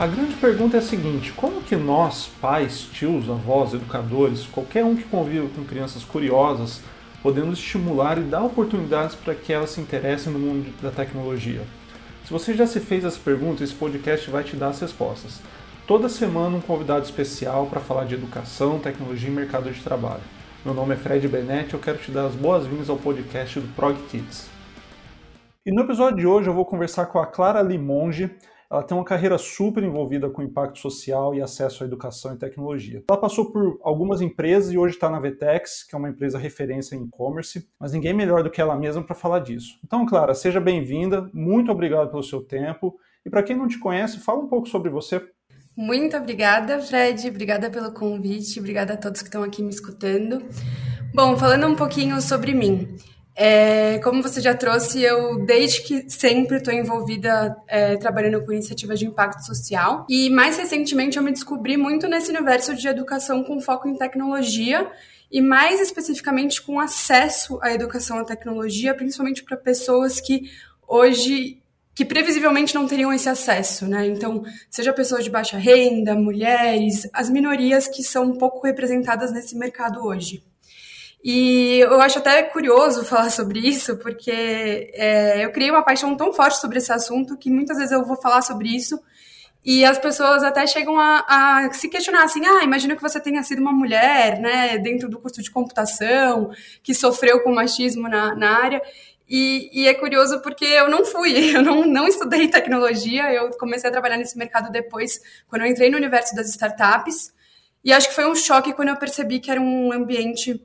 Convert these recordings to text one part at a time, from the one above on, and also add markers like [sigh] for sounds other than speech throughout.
A grande pergunta é a seguinte: como que nós, pais, tios, avós, educadores, qualquer um que conviva com crianças curiosas, podemos estimular e dar oportunidades para que elas se interessem no mundo da tecnologia? Se você já se fez essa pergunta, esse podcast vai te dar as respostas. Toda semana um convidado especial para falar de educação, tecnologia e mercado de trabalho. Meu nome é Fred Benetti e eu quero te dar as boas-vindas ao podcast do Prog Kids. E no episódio de hoje eu vou conversar com a Clara Limonge, ela tem uma carreira super envolvida com impacto social e acesso à educação e tecnologia. Ela passou por algumas empresas e hoje está na Vetex, que é uma empresa referência em e-commerce, mas ninguém melhor do que ela mesma para falar disso. Então, Clara, seja bem-vinda, muito obrigado pelo seu tempo. E para quem não te conhece, fala um pouco sobre você. Muito obrigada, Fred. Obrigada pelo convite. Obrigada a todos que estão aqui me escutando. Bom, falando um pouquinho sobre mim. É, como você já trouxe, eu desde que sempre estou envolvida é, trabalhando com iniciativas de impacto social e mais recentemente eu me descobri muito nesse universo de educação com foco em tecnologia e mais especificamente com acesso à educação à tecnologia, principalmente para pessoas que hoje que previsivelmente não teriam esse acesso, né? Então, seja pessoas de baixa renda, mulheres, as minorias que são pouco representadas nesse mercado hoje. E eu acho até curioso [laughs] falar sobre isso, porque é, eu criei uma paixão tão forte sobre esse assunto que muitas vezes eu vou falar sobre isso e as pessoas até chegam a, a, se questionar assim, ah, imagina que você tenha sido uma mulher, né, dentro do curso de computação, que sofreu com machismo na, na área. E, e, é curioso porque eu não fui, [laughs] eu não, não estudei tecnologia, eu comecei a trabalhar nesse mercado depois, quando eu entrei no universo das startups. E acho que foi um choque quando eu percebi que era um ambiente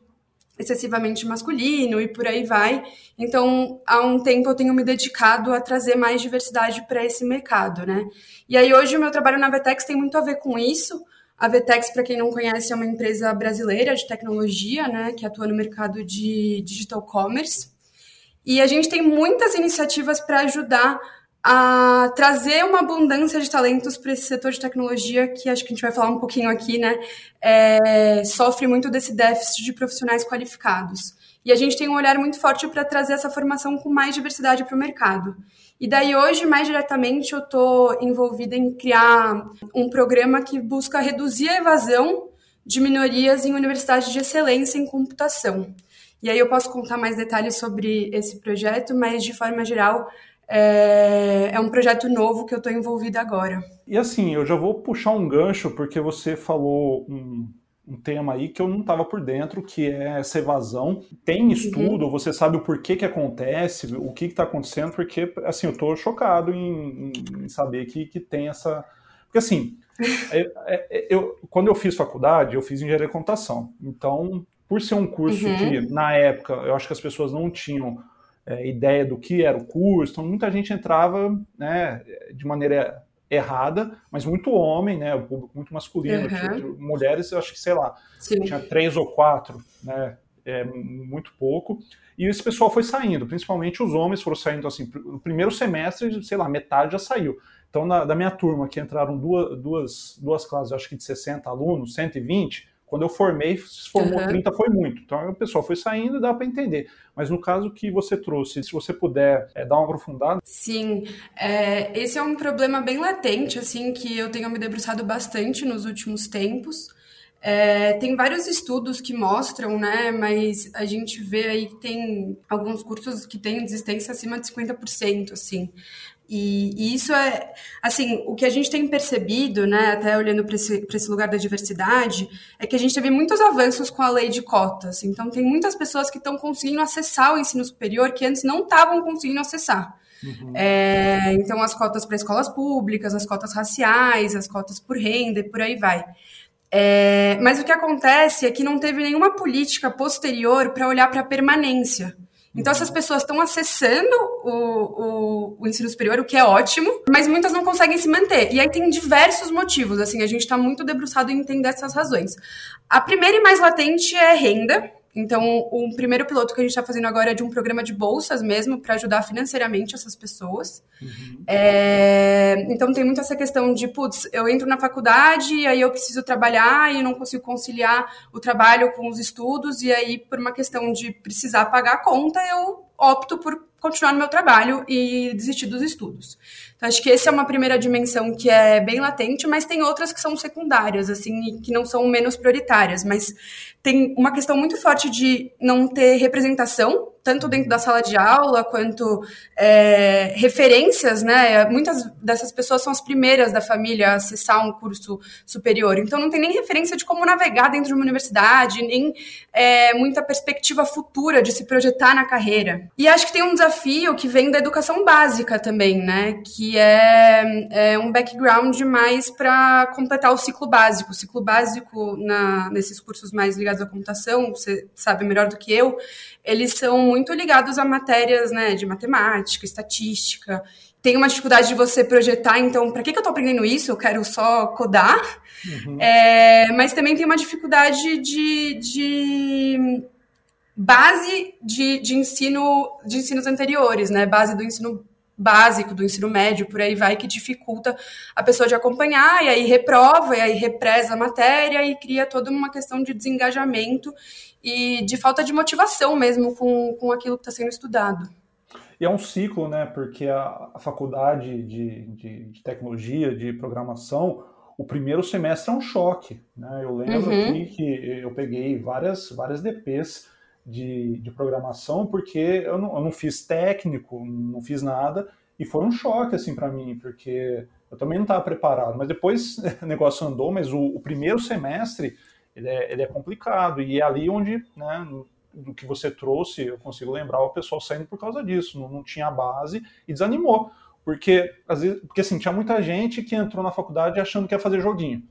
excessivamente masculino e por aí vai. Então, há um tempo eu tenho me dedicado a trazer mais diversidade para esse mercado, né? E aí hoje o meu trabalho na Vetex tem muito a ver com isso. A Vetex, para quem não conhece, é uma empresa brasileira de tecnologia, né, que atua no mercado de digital commerce. E a gente tem muitas iniciativas para ajudar a trazer uma abundância de talentos para esse setor de tecnologia, que acho que a gente vai falar um pouquinho aqui, né? É, sofre muito desse déficit de profissionais qualificados. E a gente tem um olhar muito forte para trazer essa formação com mais diversidade para o mercado. E daí hoje, mais diretamente, eu estou envolvida em criar um programa que busca reduzir a evasão de minorias em universidades de excelência em computação. E aí eu posso contar mais detalhes sobre esse projeto, mas de forma geral, é, é um projeto novo que eu estou envolvida agora. E assim, eu já vou puxar um gancho, porque você falou um, um tema aí que eu não estava por dentro, que é essa evasão. Tem uhum. estudo, uhum. você sabe o porquê que acontece, o que está acontecendo, porque assim, eu estou chocado em, em, saber que, que tem essa. Porque assim, eu, [laughs] é, é, eu, quando eu fiz faculdade, eu fiz engenharia de computação. Então, por ser um curso uhum. que, na época, eu acho que as pessoas não tinham é, ideia do que era o curso, então muita gente entrava né, de maneira errada, mas muito homem, né, o público muito masculino, uhum. mulheres, eu acho que, sei lá, Sim. tinha três ou quatro, né, é, muito pouco, e esse pessoal foi saindo, principalmente os homens foram saindo, assim, no primeiro semestre, sei lá, metade já saiu. Então, na, da minha turma, que entraram duas, duas, duas classes, acho que de 60 alunos, 120, quando eu formei, se formou uhum. 30 foi muito. Então o pessoal foi saindo e dá para entender. Mas no caso que você trouxe, se você puder é, dar uma aprofundada. Sim, é, esse é um problema bem latente, assim, que eu tenho me debruçado bastante nos últimos tempos. É, tem vários estudos que mostram, né? Mas a gente vê aí que tem alguns cursos que têm desistência acima de 50%, assim. E, e, isso é, assim, o que a gente tem percebido, né, até olhando para esse, esse lugar da diversidade, é que a gente teve muitos avanços com a lei de cotas. Então, tem muitas pessoas que estão conseguindo acessar o ensino superior que antes não estavam conseguindo acessar. Uhum. É, então, as cotas para escolas públicas, as cotas raciais, as cotas por renda e por aí vai. É, mas o que acontece é que não teve nenhuma política posterior para olhar para a permanência. Então, essas pessoas estão acessando o, o, o, ensino superior, o que é ótimo, mas muitas não conseguem se manter. E aí tem diversos motivos, assim, a gente está muito debruçado em entender essas razões. A primeira e mais latente é renda. Então, o primeiro piloto que a gente está fazendo agora é de um programa de bolsas mesmo, para ajudar financeiramente essas pessoas. Uhum. É, então, tem muito essa questão de, putz, eu entro na faculdade, e aí eu preciso trabalhar e não consigo conciliar o trabalho com os estudos, e aí, por uma questão de precisar pagar a conta, eu opto por continuar no meu trabalho e desistir dos estudos. Então, acho que essa é uma primeira dimensão que é bem latente, mas tem outras que são secundárias, assim, que não são menos prioritárias. Mas tem uma questão muito forte de não ter representação tanto dentro da sala de aula quanto é, referências, né? Muitas dessas pessoas são as primeiras da família a acessar um curso superior, então não tem nem referência de como navegar dentro de uma universidade, nem é, muita perspectiva futura de se projetar na carreira. E acho que tem um desafio que vem da educação básica também, né? Que é, é um background mais para completar o ciclo básico. O ciclo básico na, nesses cursos mais ligados à computação, você sabe melhor do que eu, eles são muito ligados a matérias né, de matemática, estatística. Tem uma dificuldade de você projetar, então, para que, que eu estou aprendendo isso? Eu quero só codar. Uhum. É, mas também tem uma dificuldade de, de base de, de ensino de ensinos anteriores, né? Base do ensino básico, do ensino médio, por aí vai, que dificulta a pessoa de acompanhar, e aí reprova, e aí represa a matéria, e cria toda uma questão de desengajamento e de falta de motivação mesmo com, com aquilo que está sendo estudado. E é um ciclo, né? Porque a, a faculdade de, de, de, tecnologia, de programação, o primeiro semestre é um choque. Né? Eu lembro uhum. aqui que eu peguei várias, várias DPs de, de programação, porque eu não, eu não fiz técnico, não fiz nada, e foi um choque assim para mim, porque eu também não estava preparado. Mas depois [laughs] o negócio andou, mas o, o primeiro semestre ele é, ele é complicado. E é ali onde, né, do que você trouxe, eu consigo lembrar o pessoal saindo por causa disso, não, não tinha base e desanimou. Porque, às vezes, porque assim, tinha muita gente que entrou na faculdade achando que ia fazer joguinho.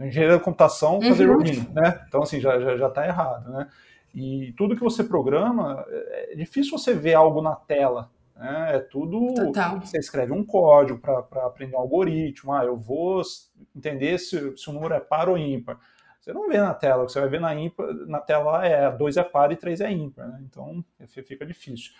Engenharia da computação, fazer uhum. joguinho, né? Então, assim, já, já, já tá errado, né? E tudo que você programa, é, é difícil você ver algo na tela, né? É tudo. Total. Você escreve um código para aprender um algoritmo. Ah, eu vou entender se, se o número é par ou ímpar. Você não vê na tela, o que você vai ver na, ímpar, na tela é 2 é par e 3 é ímpar, né? então fica difícil.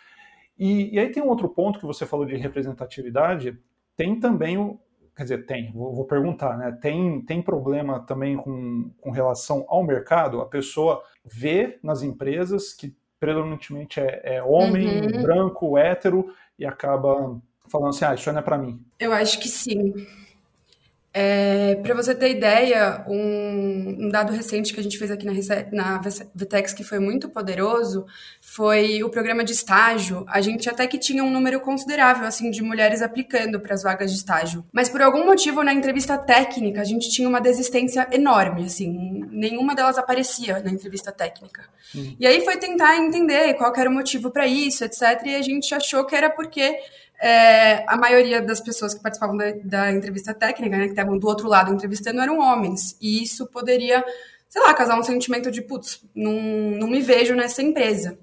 E, e, aí tem um outro ponto que você falou de representatividade, tem também o, quer dizer, tem, vou, vou, perguntar, né? Tem, tem problema também com, com relação ao mercado? A pessoa vê nas empresas que predominantemente é, é homem, uhum. branco, hétero, e acaba falando assim, ah, isso não é para mim. Eu acho que sim. É, para você ter ideia, um, um, dado recente que a gente fez aqui na, na Vtex que foi muito poderoso foi o programa de estágio. A gente até que tinha um número considerável assim de mulheres aplicando para as vagas de estágio, mas por algum motivo na entrevista técnica a gente tinha uma desistência enorme, assim, nenhuma delas aparecia na entrevista técnica. Uhum. E aí foi tentar entender qual era o motivo para isso, etc. E a gente achou que era porque é, a maioria das pessoas que participavam da, da entrevista técnica, né, que estavam do outro lado entrevistando, eram homens. E isso poderia, sei lá, causar um sentimento de, putz, não, não me vejo nessa empresa.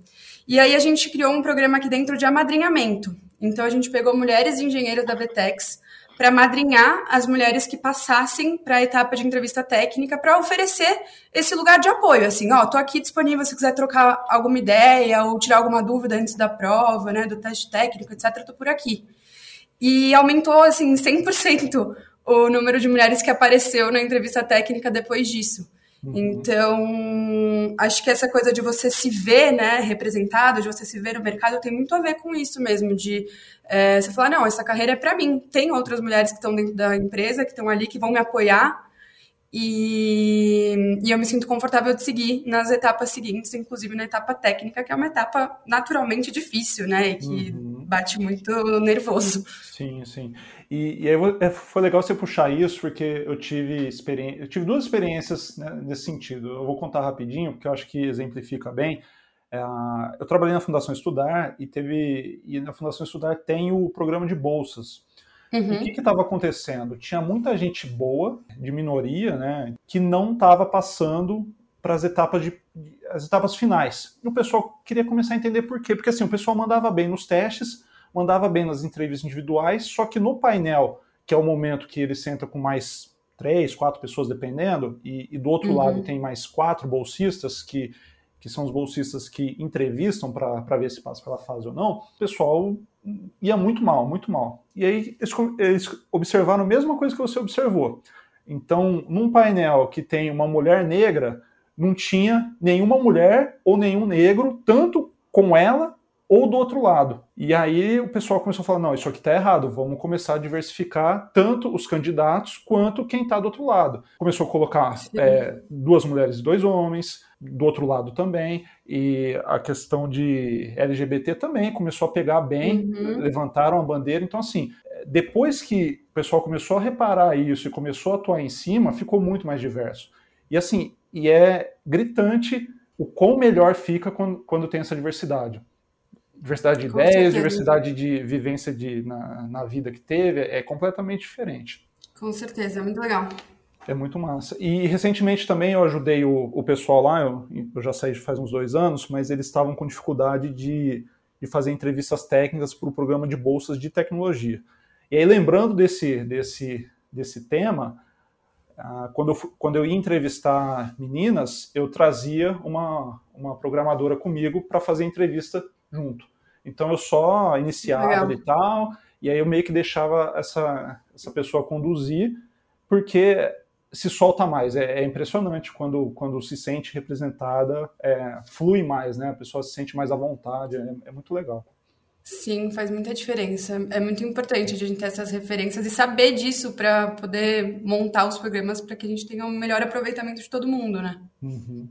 E aí a gente criou um programa aqui dentro de amadrinhamento. Então a gente pegou mulheres engenheiras da Vtex para madrinhar as mulheres que passassem para a etapa de entrevista técnica para oferecer esse lugar de apoio, assim, ó, tô aqui disponível se quiser trocar alguma ideia ou tirar alguma dúvida antes da prova, né, do teste técnico, etc, tô por aqui. E aumentou assim 100% o número de mulheres que apareceu na entrevista técnica depois disso. Uhum. Então, acho que essa coisa de você se ver, né, representado, de você se ver no mercado, tem muito a ver com isso mesmo, de é, você falar, não, essa carreira é para mim. Tem outras mulheres que estão dentro da empresa, que estão ali, que vão me apoiar, e, e, eu me sinto confortável de seguir nas etapas seguintes, inclusive na etapa técnica, que é uma etapa naturalmente difícil, né? E que uhum. Bate muito nervoso. Sim, sim. E, e aí é, foi legal você puxar isso, porque eu tive experiência, eu tive duas experiências né, nesse sentido. Eu vou contar rapidinho, porque eu acho que exemplifica bem. É, eu trabalhei na Fundação Estudar e teve e na Fundação Estudar tem o programa de bolsas. Uhum. O que estava acontecendo? Tinha muita gente boa, de minoria, né, que não estava passando para as etapas de as etapas finais. E o pessoal queria começar a entender por quê, porque assim, o pessoal mandava bem nos testes, mandava bem nas entrevistas individuais, só que no painel, que é o momento que ele senta com mais três, quatro pessoas dependendo, e, e do outro uhum. lado tem mais quatro bolsistas que, que são os bolsistas que entrevistam para ver se passa pela fase ou não, o pessoal ia muito mal, muito mal. E aí eles, eles observaram a mesma coisa que você observou. Então, num painel que tem uma mulher negra, não tinha nenhuma mulher ou nenhum negro, tanto com ela ou do outro lado. E aí o pessoal começou a falar: não, isso aqui está errado, vamos começar a diversificar tanto os candidatos quanto quem está do outro lado. Começou a colocar é, duas mulheres e dois homens, do outro lado também, e a questão de LGBT também começou a pegar bem, uhum. levantaram a bandeira. Então, assim, depois que o pessoal começou a reparar isso e começou a atuar em cima, ficou muito mais diverso. E assim, e é gritante o quão melhor fica quando, quando tem essa diversidade diversidade de Com ideias, certeza. diversidade de vivência de, na, na vida que teve, é completamente diferente. Com certeza, é muito legal. É muito massa. E recentemente também eu ajudei o, o pessoal lá, eu, eu, já saí faz uns dois anos, mas eles estavam com dificuldade de, de fazer entrevistas técnicas para o programa de bolsas de tecnologia. E aí, lembrando desse, desse, desse tema, ah, quando, eu, quando eu ia entrevistar meninas, eu trazia uma, uma programadora comigo para fazer entrevista junto. Então eu só iniciava Legal. e tal, e aí eu meio que deixava essa, essa pessoa conduzir, porque se solta mais. É, é impressionante quando, quando se sente representada, é, flui mais, né? A pessoa se sente mais à vontade, é, é muito legal. Sim, faz muita diferença. É muito importante a gente ter essas referências e saber disso para poder montar os programas para que a gente tenha um melhor aproveitamento de todo mundo, né? Uhum.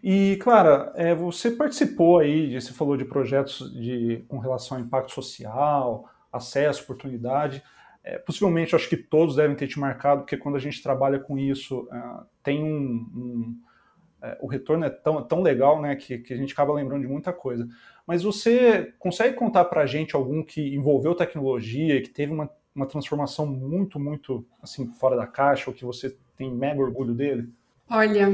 E, Clara, é, você participou aí, você falou de projetos de, com relação ao impacto social, acesso, oportunidade. É, possivelmente, acho que todos devem ter te marcado, porque quando a gente trabalha com isso, é, tem um. um é, o retorno é tão, tão legal né, que, que a gente acaba lembrando de muita coisa. Mas você consegue contar para a gente algum que envolveu tecnologia, que teve uma, uma transformação muito, muito assim, fora da caixa, ou que você tem mega orgulho dele? Olha,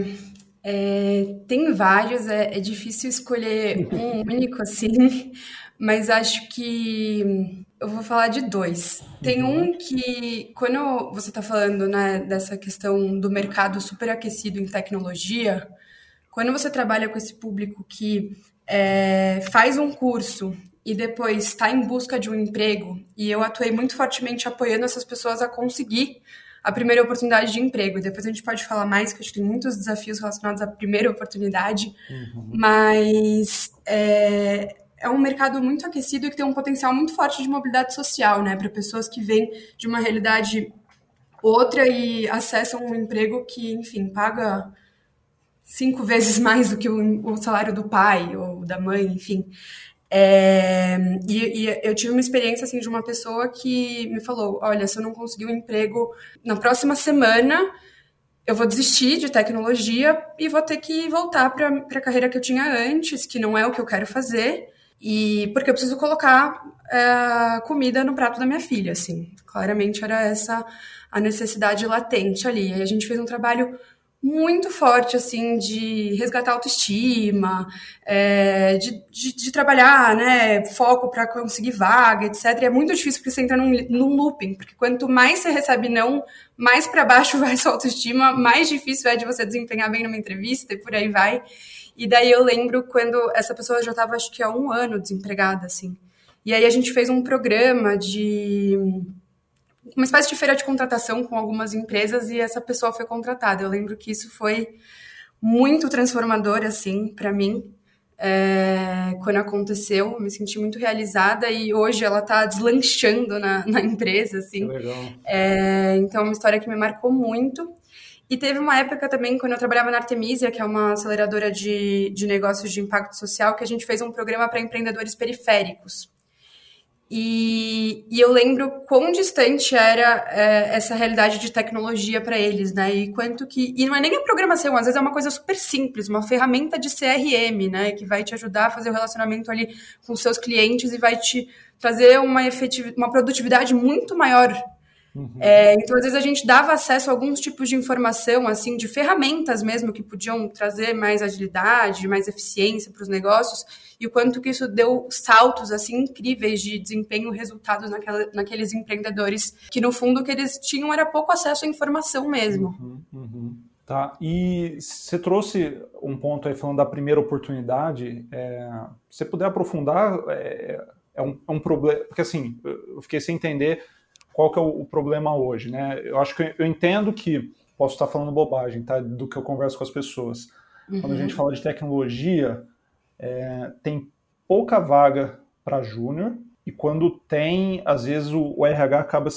é, tem vários, é, é, difícil escolher um [laughs] único assim, mas acho que eu vou falar de dois. Tem um uhum. que, quando você está falando né, dessa questão do mercado superaquecido em tecnologia, quando você trabalha com esse público que é, faz um curso e depois está em busca de um emprego, e eu atuei muito fortemente apoiando essas pessoas a conseguir a primeira oportunidade de emprego. E depois a gente pode falar mais, que acho que tem muitos desafios relacionados à primeira oportunidade, uhum. mas é, é um mercado muito aquecido e que tem um potencial muito forte de mobilidade social, né? Para pessoas que vêm de uma realidade outra e acessam um emprego que, enfim, paga cinco vezes [laughs] mais do que o, o salário do pai ou da mãe, enfim. É, e, e, eu tive uma experiência assim de uma pessoa que me falou: olha, se eu não conseguir um emprego na próxima semana, eu vou desistir de tecnologia e vou ter que voltar para a carreira que eu tinha antes, que não é o que eu quero fazer, e porque eu preciso colocar é, comida no prato da minha filha, assim. Claramente era essa a necessidade latente ali. E a gente fez um trabalho muito forte, assim, de resgatar a autoestima, é, de, de, de, trabalhar, né, foco para conseguir vaga, etc. E é muito difícil porque você entra num, num looping, porque quanto mais você recebe não, mais para baixo [laughs] vai sua autoestima, mais difícil é de você desempenhar bem numa entrevista e por aí vai. E daí eu lembro quando essa pessoa já estava, acho que há um ano desempregada, assim. E aí a gente fez um programa de uma espécie de feira de contratação com algumas empresas e essa pessoa foi contratada. Eu lembro que isso foi muito transformador, assim, para mim. É, quando aconteceu, eu me senti muito realizada e hoje ela está deslanchando na, [laughs] na, empresa, assim. É, então, é uma história que me marcou muito. E teve uma época também, quando eu trabalhava na Artemisia, que é uma aceleradora de, de negócios de impacto social, que a gente fez um programa para empreendedores periféricos. E, e, eu lembro quão distante era é, essa realidade de tecnologia para eles, né? E quanto que. E não é nem a programação, às vezes é uma coisa super simples, uma ferramenta de CRM, né? Que vai te ajudar a fazer o relacionamento ali com seus clientes e vai te trazer uma, efetiv... uma produtividade muito maior Uhum. É, então, às vezes, a gente dava acesso a alguns tipos de informação, assim, de ferramentas mesmo, que podiam trazer mais agilidade, mais eficiência para os negócios, e o quanto que isso deu saltos, assim, incríveis de desempenho, resultados naquela, naqueles empreendedores, que no fundo o que eles tinham era pouco acesso à informação mesmo. Uhum, uhum. Tá, e você trouxe um ponto aí falando da primeira oportunidade, é, se você puder aprofundar, é, é, um, é um problema, porque assim, eu fiquei sem entender qual que é o, o, problema hoje, né? Eu acho que eu entendo que posso estar falando bobagem, tá? Do que eu converso com as pessoas. Uhum. Quando a gente uhum. fala de tecnologia, é, tem pouca vaga para júnior e quando tem, às vezes o, o RH acaba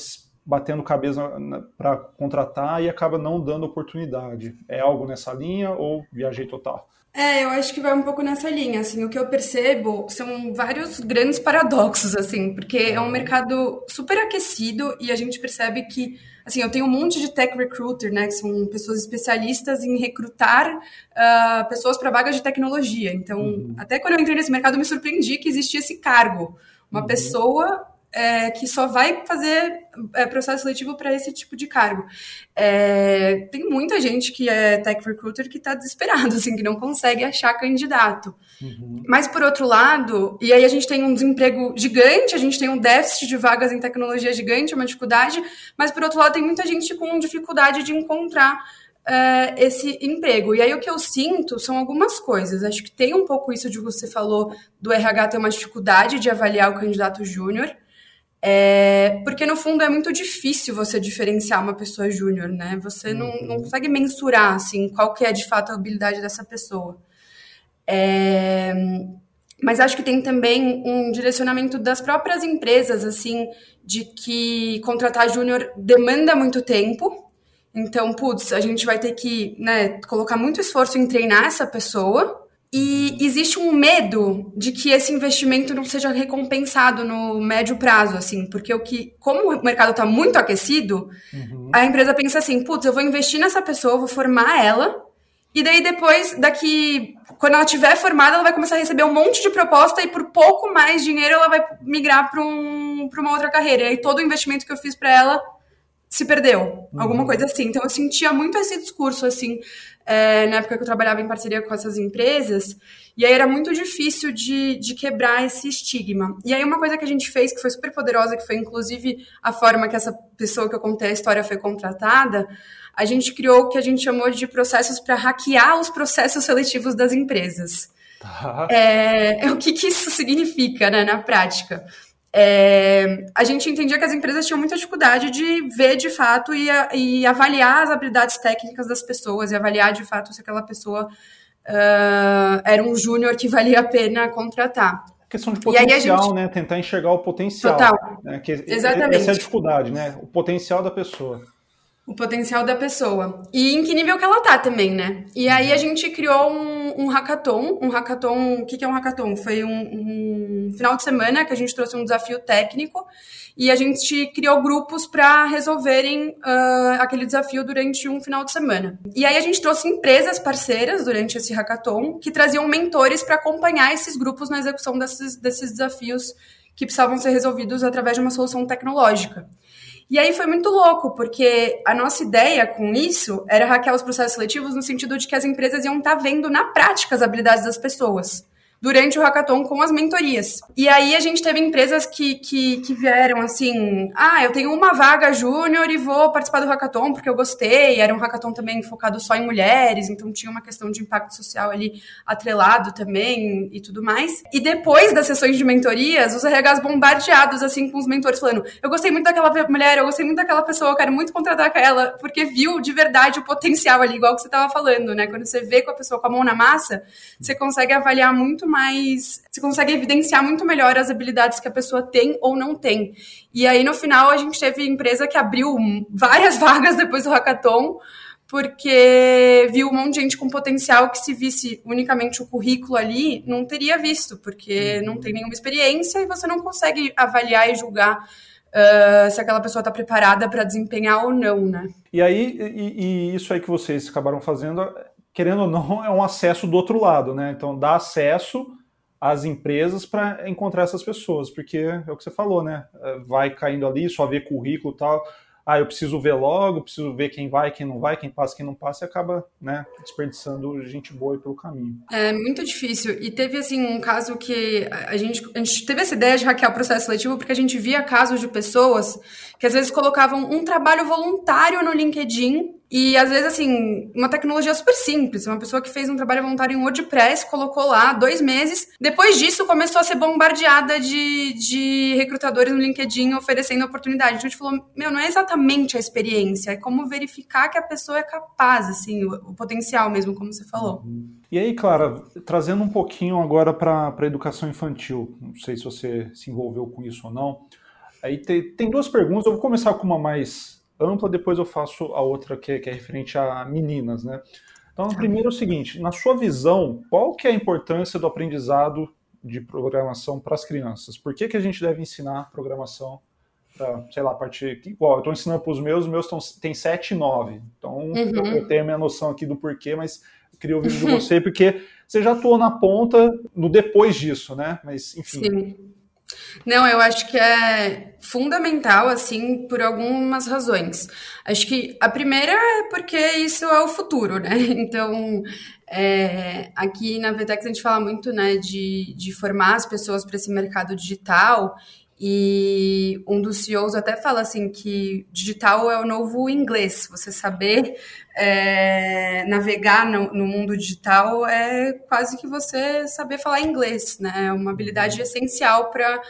batendo cabeça para contratar e acaba não dando oportunidade. É algo nessa linha ou viajei total? É, eu acho que vai um pouco nessa linha, assim, o que eu percebo são vários grandes paradoxos, assim, porque é um mercado super aquecido e a gente percebe que, assim, eu tenho um monte de tech recruiter, né, que são pessoas especialistas em recrutar uh, pessoas para vagas de tecnologia, então, uhum. até quando eu entrei nesse mercado, eu me surpreendi que existia esse cargo, uma uhum. pessoa é, que só vai fazer é, processo seletivo para esse tipo de cargo. É, tem muita gente que é tech recruiter que está desesperado, [laughs] assim, que não consegue achar candidato. Uhum. Mas, por outro lado, e aí a gente tem um desemprego gigante, a gente tem um déficit de vagas em tecnologia gigante, uma dificuldade, mas, por outro lado, tem muita gente com dificuldade de encontrar Uh, esse emprego. E aí o que eu sinto são algumas coisas. Acho que tem um pouco isso de você falou do RH ter uma dificuldade de avaliar o candidato júnior. É, porque no fundo é muito difícil você diferenciar uma pessoa júnior, né? Você não, não, uhum. consegue mensurar assim qual que é de fato a habilidade dessa pessoa. É, mas acho que tem também um direcionamento das próprias empresas, assim, de que contratar júnior demanda muito tempo. Então, putz, a gente vai ter que né, colocar muito esforço em treinar essa pessoa e existe um medo de que esse investimento não seja recompensado no médio prazo, assim, porque o que, como o mercado está muito aquecido, uhum. a empresa pensa assim, putz, eu vou investir nessa pessoa, vou formar ela, e daí depois, daqui, quando ela tiver formada, ela vai começar a receber um monte de proposta e por pouco mais dinheiro ela vai migrar para um, uma outra carreira. E aí todo o investimento que eu fiz para ela se perdeu, uhum. alguma coisa assim. Então eu sentia muito esse discurso assim é, na época que eu trabalhava em parceria com essas empresas, e aí era muito difícil de, de quebrar esse estigma. E aí uma coisa que a gente fez, que foi super poderosa, que foi inclusive a forma que essa pessoa que eu contei a história foi contratada, a gente criou o que a gente chamou de processos para hackear os processos seletivos das empresas. Tá. É, o que, que isso significa né, na prática? É, a gente entendia que as empresas tinham muita dificuldade de ver de fato e, e avaliar as habilidades técnicas das pessoas e avaliar de fato se aquela pessoa uh, era um júnior que [laughs] valia a pena contratar. Questão de potencial, gente... né? Tentar enxergar o potencial. Total. Né? Que Exatamente. Essa é a dificuldade, né? O potencial da pessoa o potencial da pessoa. E em que nível que ela tá também, né? E aí a gente criou um, um hackathon. Um hackathon, o que, que é um hackathon? Foi um, um, final de semana que a gente trouxe um desafio técnico e a gente criou grupos para resolverem uh, aquele desafio durante um final de semana. E aí a gente trouxe empresas parceiras durante esse hackathon que traziam mentores para acompanhar esses grupos na execução desses, desses desafios que precisavam ser resolvidos através de uma solução tecnológica. E aí foi muito louco, porque a nossa ideia com isso era hackear os processos seletivos no sentido de que as empresas iam estar tá vendo na prática as habilidades das pessoas durante o hackathon com as mentorias. E aí a gente teve empresas que, que, que vieram assim: ah, eu tenho uma vaga júnior e vou participar do hackathon porque eu gostei. Era um hackathon também focado só em mulheres, então tinha uma questão de impacto social ali atrelado também e tudo mais. E depois das sessões de mentorias, os RHs bombardeados assim com os mentores falando: eu gostei muito daquela mulher, eu gostei muito daquela pessoa, eu quero muito contratar ela, porque viu de verdade o potencial ali, igual que você estava falando, né? Quando você vê com a pessoa com a mão na massa, você consegue avaliar muito mais. Você consegue evidenciar muito melhor as habilidades que a pessoa tem ou não tem. E aí, no final, a gente teve empresa que abriu várias [laughs] vagas depois do hackathon, porque viu um monte de gente com potencial que, se visse unicamente o currículo ali, não teria visto, porque não tem nenhuma experiência e você não consegue avaliar e julgar. Uh, se aquela pessoa está preparada para desempenhar ou não, né? E aí, e, e isso aí que vocês acabaram fazendo querendo ou não, é um acesso do outro lado, né? Então, dá acesso às empresas para encontrar essas pessoas, porque é o que você falou, né? É, vai caindo ali, só ver currículo e tal. Ah, eu preciso ver logo, preciso ver quem vai, quem não vai, quem passa, quem não passa, e acaba, né, desperdiçando gente boa pelo caminho. É muito difícil. E teve, assim, um caso que a gente, a gente teve essa ideia de hackear o processo seletivo porque a gente via casos de pessoas que às vezes colocavam um trabalho voluntário no LinkedIn E às vezes, assim, uma tecnologia super simples. Uma pessoa que fez um trabalho voluntário em WordPress, colocou lá dois meses. Depois disso, começou a ser bombardeada de, de recrutadores no LinkedIn oferecendo oportunidade. Então a gente falou: meu, não é exatamente a experiência, é como verificar que a pessoa é capaz, assim, o, o potencial mesmo, como você falou. E aí, Clara, trazendo um pouquinho agora para a educação infantil, não sei se você se envolveu com isso ou não. Aí tem duas perguntas, eu vou começar com uma mais ampla, depois eu faço a outra que, que é referente a meninas, né? Então, primeiro é o seguinte, na sua visão, qual que é a importância do aprendizado de programação para as crianças? Por que, que a gente deve ensinar programação para, sei lá, a partir... Igual, eu estou ensinando para os meus, os meus tão, têm 7 e 9, então uhum. eu tenho a minha noção aqui do porquê, mas eu queria ouvir de [laughs] você, porque você já atuou na ponta no depois disso, né? Mas, enfim... Sim. Não, eu acho que é fundamental, assim, por algumas razões. Acho que a primeira é porque isso é o futuro, né? [laughs] Então, é, aqui na Vetex a gente fala muito, né, de, de formar as pessoas para esse mercado digital e um dos CEOs até fala assim que digital é o novo inglês. Você saber é, navegar no, no, mundo digital é quase que você saber falar inglês, né? É uma habilidade essencial para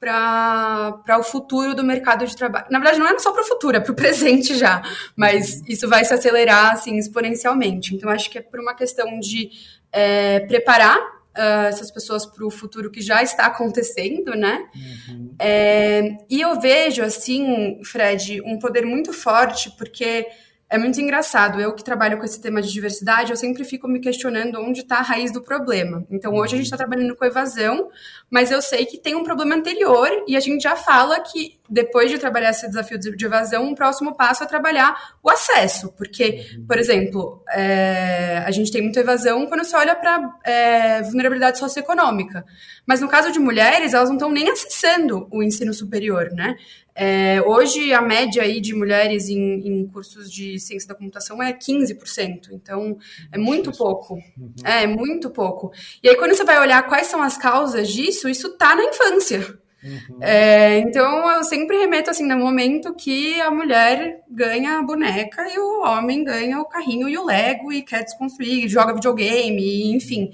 para o futuro do mercado de trabalho. Na verdade, não é só para o futuro, é para o presente já, mas isso vai se acelerar assim exponencialmente. Então, acho que é por uma questão de é, preparar uh, essas pessoas para o futuro que já está acontecendo, né? Uhum. É, e eu vejo, assim, Fred, um poder muito forte, porque é muito engraçado. Eu que trabalho com esse tema de diversidade, eu sempre fico me questionando onde está a raiz do problema. Então, hoje a gente está trabalhando com evasão, mas eu sei que tem um problema anterior e a gente já fala que depois de trabalhar esse desafio de evasão, um próximo passo é trabalhar o acesso. Porque, por exemplo, é, a gente tem muita evasão quando você olha para é, vulnerabilidade socioeconômica. Mas no caso de mulheres, elas não estão nem acessando o ensino superior, né? É, hoje, a média aí de mulheres em, em, cursos de ciência da computação é 15%, então é muito pouco. Uhum. É, muito pouco. E aí, quando você vai olhar quais são as causas disso, isso está na infância. Uhum. É, então, eu sempre remeto assim, no momento que a mulher ganha a boneca e o homem ganha o carrinho e o Lego e quer desconstruir, joga videogame, enfim.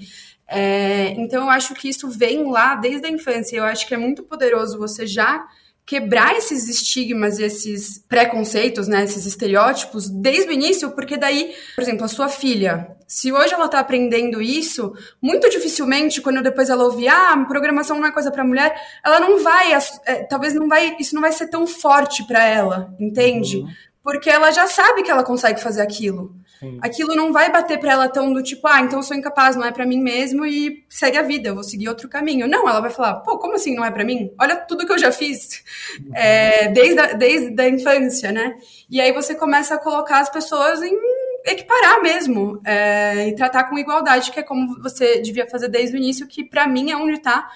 É, então, eu acho que isso vem lá desde a infância. Eu acho que é muito poderoso você já quebrar esses estigmas, esses preconceitos, né, esses estereótipos desde o início, porque daí, por exemplo, a sua filha, se hoje ela está aprendendo isso, muito dificilmente quando depois ela ouvir, ah, programação não é coisa para mulher, ela não vai, é, talvez não vai, isso não vai ser tão forte para ela, entende? Uhum. Porque ela já sabe que ela consegue fazer aquilo. Sim. Aquilo não vai bater para ela tão do tipo, ah, então eu sou incapaz, não é para mim mesmo e segue a vida, eu vou seguir outro caminho. Não, ela vai falar, pô, como assim não é para mim? Olha tudo que eu já fiz é, desde, a, desde a infância, né? E aí você começa a colocar as pessoas em equiparar mesmo é, e tratar com igualdade, que é como você devia fazer desde o início, que para mim é onde está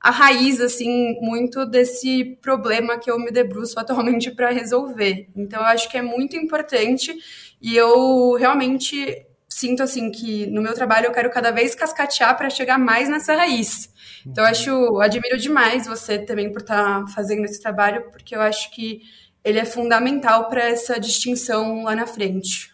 a raiz, assim, muito desse problema que eu me debruço atualmente para resolver. Então, eu acho que é muito importante e eu realmente sinto, assim, que no meu trabalho eu quero cada vez cascatear para chegar mais nessa raiz. Então, eu acho, admiro demais você também por estar tá fazendo esse trabalho, porque eu acho que ele é fundamental para essa distinção lá na frente.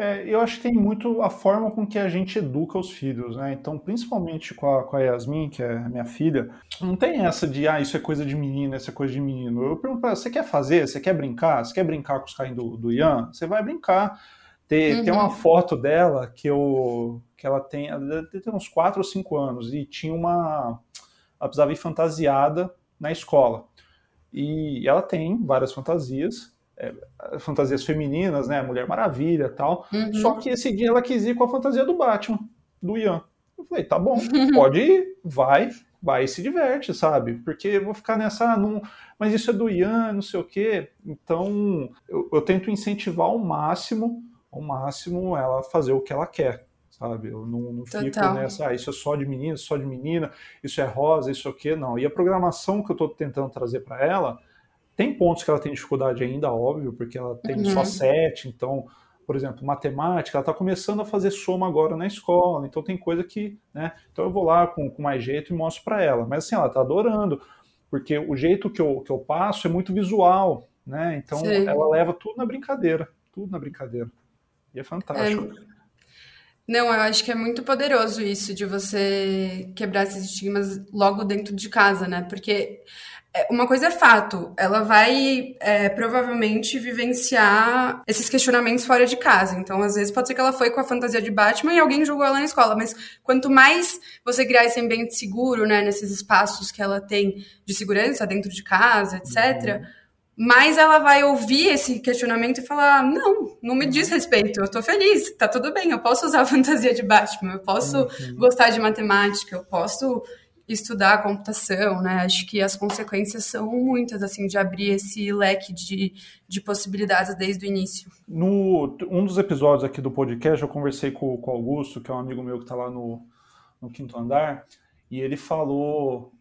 É, eu acho que tem muito a forma com que a gente educa os filhos, né? Então, principalmente com a, com a Yasmin, que é minha filha, não tem essa de, ah, isso é coisa de menina, isso é coisa de menino. Eu pergunto pra ela, você quer fazer? Você quer brincar? Você quer brincar com os carrinhos do, do Ian? Você vai brincar. Tem, uhum. tem uma foto dela que, eu, que ela tem, ela ter uns 4 ou 5 anos, e tinha uma. Ela precisava ir fantasiada na escola. E ela tem várias fantasias, é, fantasias femininas, né? Mulher Maravilha tal. Uhum. Só que esse dia ela quis ir com a fantasia do Batman, do Ian. Eu falei, tá bom, [laughs] pode ir, vai, vai e se diverte, sabe? Porque eu vou ficar nessa. Não... Mas isso é do Ian, não sei o quê. Então, eu, eu tento incentivar ao máximo, ao máximo, ela fazer o que ela quer sabe? Eu não, não fico nessa, ah, isso é só de menino, só de menina, isso é rosa, isso é o quê, não. E a programação que eu estou tentando trazer para ela tem pontos que ela tem dificuldade ainda, óbvio, porque ela tem uhum. só sete, então, por exemplo, matemática, ela está começando a fazer soma agora na escola, então tem coisa que, né? Então eu vou lá com, com mais jeito e mostro para ela. Mas assim, ela está adorando, porque o jeito que eu, que eu passo é muito visual, né? Então Sim. ela leva tudo na brincadeira, tudo na brincadeira. E é fantástico. É... Não, eu acho que é muito poderoso isso de você quebrar esses estigmas logo dentro de casa, né? Porque uma coisa é fato, ela vai é, provavelmente vivenciar esses questionamentos fora de casa. Então, às vezes, pode ser que ela foi com a fantasia de Batman e alguém julgou ela na escola. Mas quanto mais você criar esse ambiente seguro, né, nesses espaços que ela tem de segurança dentro de casa, etc., uhum. mais ela vai ouvir esse questionamento e falar: não, não me diz respeito, eu tô feliz, tá tudo bem, eu posso usar a [laughs] fantasia de Batman, eu posso uhum. gostar de matemática, eu posso estudar computação, né? Acho que as consequências são muitas, assim, de abrir esse leque de, de possibilidades desde o início. No um dos episódios aqui do podcast, eu conversei com, com o Augusto, que é um amigo meu que está lá no, no quinto andar, e ele falou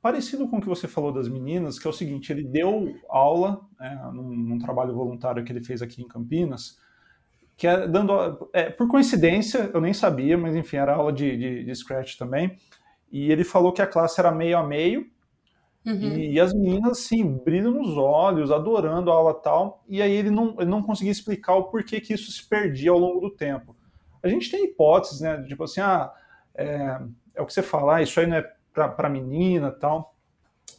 parecido com o que você falou das meninas, que é o seguinte, ele deu aula é, num, num, trabalho voluntário que ele fez aqui em Campinas, que é dando, é, por coincidência, eu nem sabia, mas enfim, era aula de, de, de Scratch também, e ele falou que a classe era meio a meio, uhum. e, as meninas, assim, brilham nos olhos, adorando a aula tal, e aí ele não, ele não conseguia explicar o porquê que isso se perdia ao longo do tempo. A gente tem hipóteses, né, tipo assim, ah, é, é o que você fala, ah, isso aí não é para menina tal,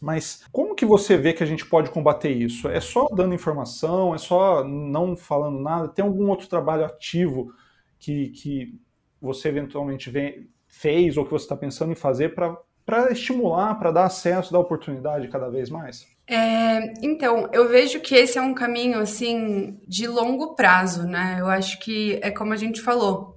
mas como que você vê que a gente pode combater isso? É só dando informação? É só não falando nada? Tem algum outro trabalho ativo que, que você eventualmente vem, fez ou que você está pensando em fazer para estimular, para dar acesso, dar oportunidade cada vez mais? É, então, eu vejo que esse é um caminho assim de longo prazo, né? Eu acho que é como a gente falou.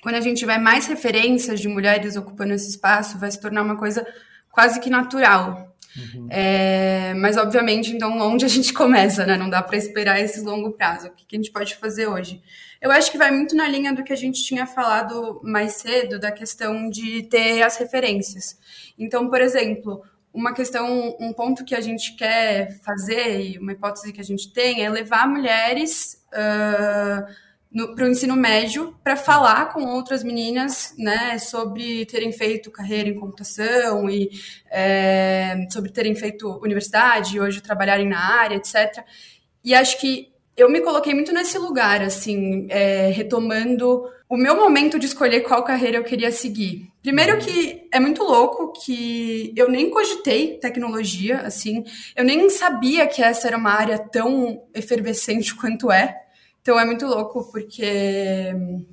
Quando a gente tiver mais referências de mulheres ocupando esse espaço, vai se tornar uma coisa quase que natural. Uhum. É, mas, obviamente, então, onde a gente [laughs] começa, né? Não dá para esperar esse longo prazo. O que, que a gente pode fazer hoje? Eu acho que vai muito na linha do que a gente tinha falado mais cedo, da questão de ter as referências. Então, por exemplo, uma questão, um ponto que a gente quer fazer, e uma hipótese que a gente tem, é levar mulheres. Uh, para o ensino médio para falar com outras meninas né, sobre terem feito carreira em computação e é, sobre terem feito universidade e hoje trabalharem na área, etc. E acho que eu me coloquei muito nesse lugar, assim, é, retomando o meu momento de escolher qual carreira eu queria seguir. Primeiro que é muito louco que eu nem cogitei tecnologia, assim, eu nem sabia que essa era uma área tão efervescente quanto é. Então é muito louco, porque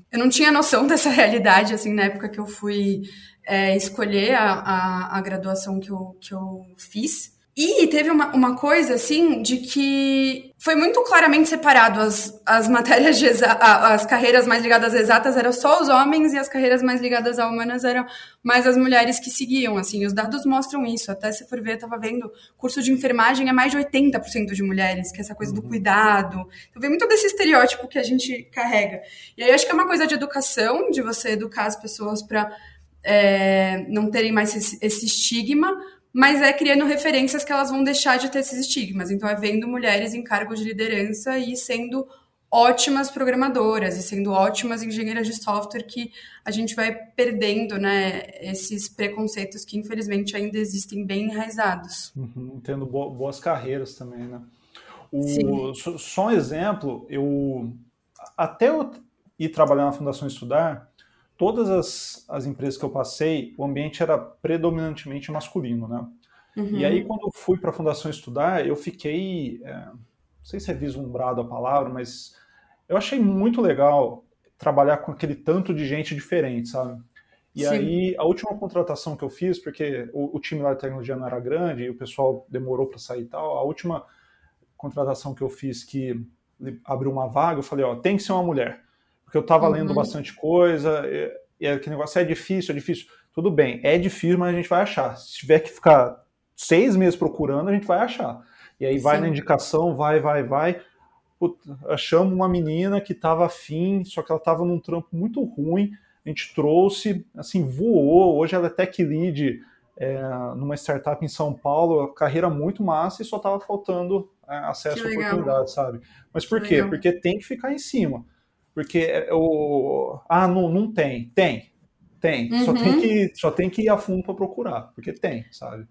eu não tinha noção [laughs] dessa realidade, assim, na época que eu fui é, escolher a, a, a, graduação que eu, que eu fiz. E teve uma, uma coisa, assim, de que foi muito claramente separado. As, as matérias de as carreiras mais ligadas às exatas eram só os homens e as carreiras mais ligadas a humanas eram mais as mulheres que seguiam, assim, os dados mostram isso, até se for ver, eu tava vendo, curso de enfermagem é mais de 80% de mulheres, que é essa coisa do uhum. cuidado, então vem muito desse estereótipo que a gente carrega, e aí acho que é uma coisa de educação, de você educar as pessoas para é, não terem mais esse, esse estigma, mas é criando referências que elas vão deixar de ter esses estigmas. Então, é vendo mulheres em cargos de liderança e sendo ótimas programadoras e sendo ótimas engenheiras de software que a gente vai perdendo, né, esses preconceitos que infelizmente ainda existem bem enraizados. Uhum, tendo boas carreiras também, né? O, só um exemplo, eu até eu ir trabalhar na Fundação Estudar, todas as, as empresas que eu passei, o ambiente era predominantemente masculino, né? Uhum. E aí, quando eu fui para a Fundação estudar, eu fiquei, é, não sei se é vislumbrado a palavra, mas eu achei muito legal trabalhar com aquele tanto de gente diferente, sabe? E Sim. aí, a última contratação que eu fiz, porque o, o, time lá de tecnologia não era grande e o pessoal demorou para sair e tal, a última contratação que eu fiz que abriu uma vaga, eu falei, ó, tem que ser uma mulher porque eu estava uhum. lendo bastante coisa, e, e aquele negócio é difícil, é difícil. Tudo bem, é difícil, mas a gente vai achar. Se tiver que ficar seis meses procurando, a gente vai achar. E aí vai Sim. na indicação, vai, vai, vai. Puta, achamos uma menina que estava afim, só que ela estava num trampo muito ruim. A gente trouxe, assim, voou. Hoje ela é tech lead é, numa startup em São Paulo, carreira muito massa e só estava faltando é, acesso à oportunidade, sabe? Mas por que quê? Legal. Porque tem que ficar em cima. Porque é, o. Ah, não, não tem. Tem. Tem. Uhum. Só, tem que, só tem que ir a fundo para procurar. Porque tem, sabe?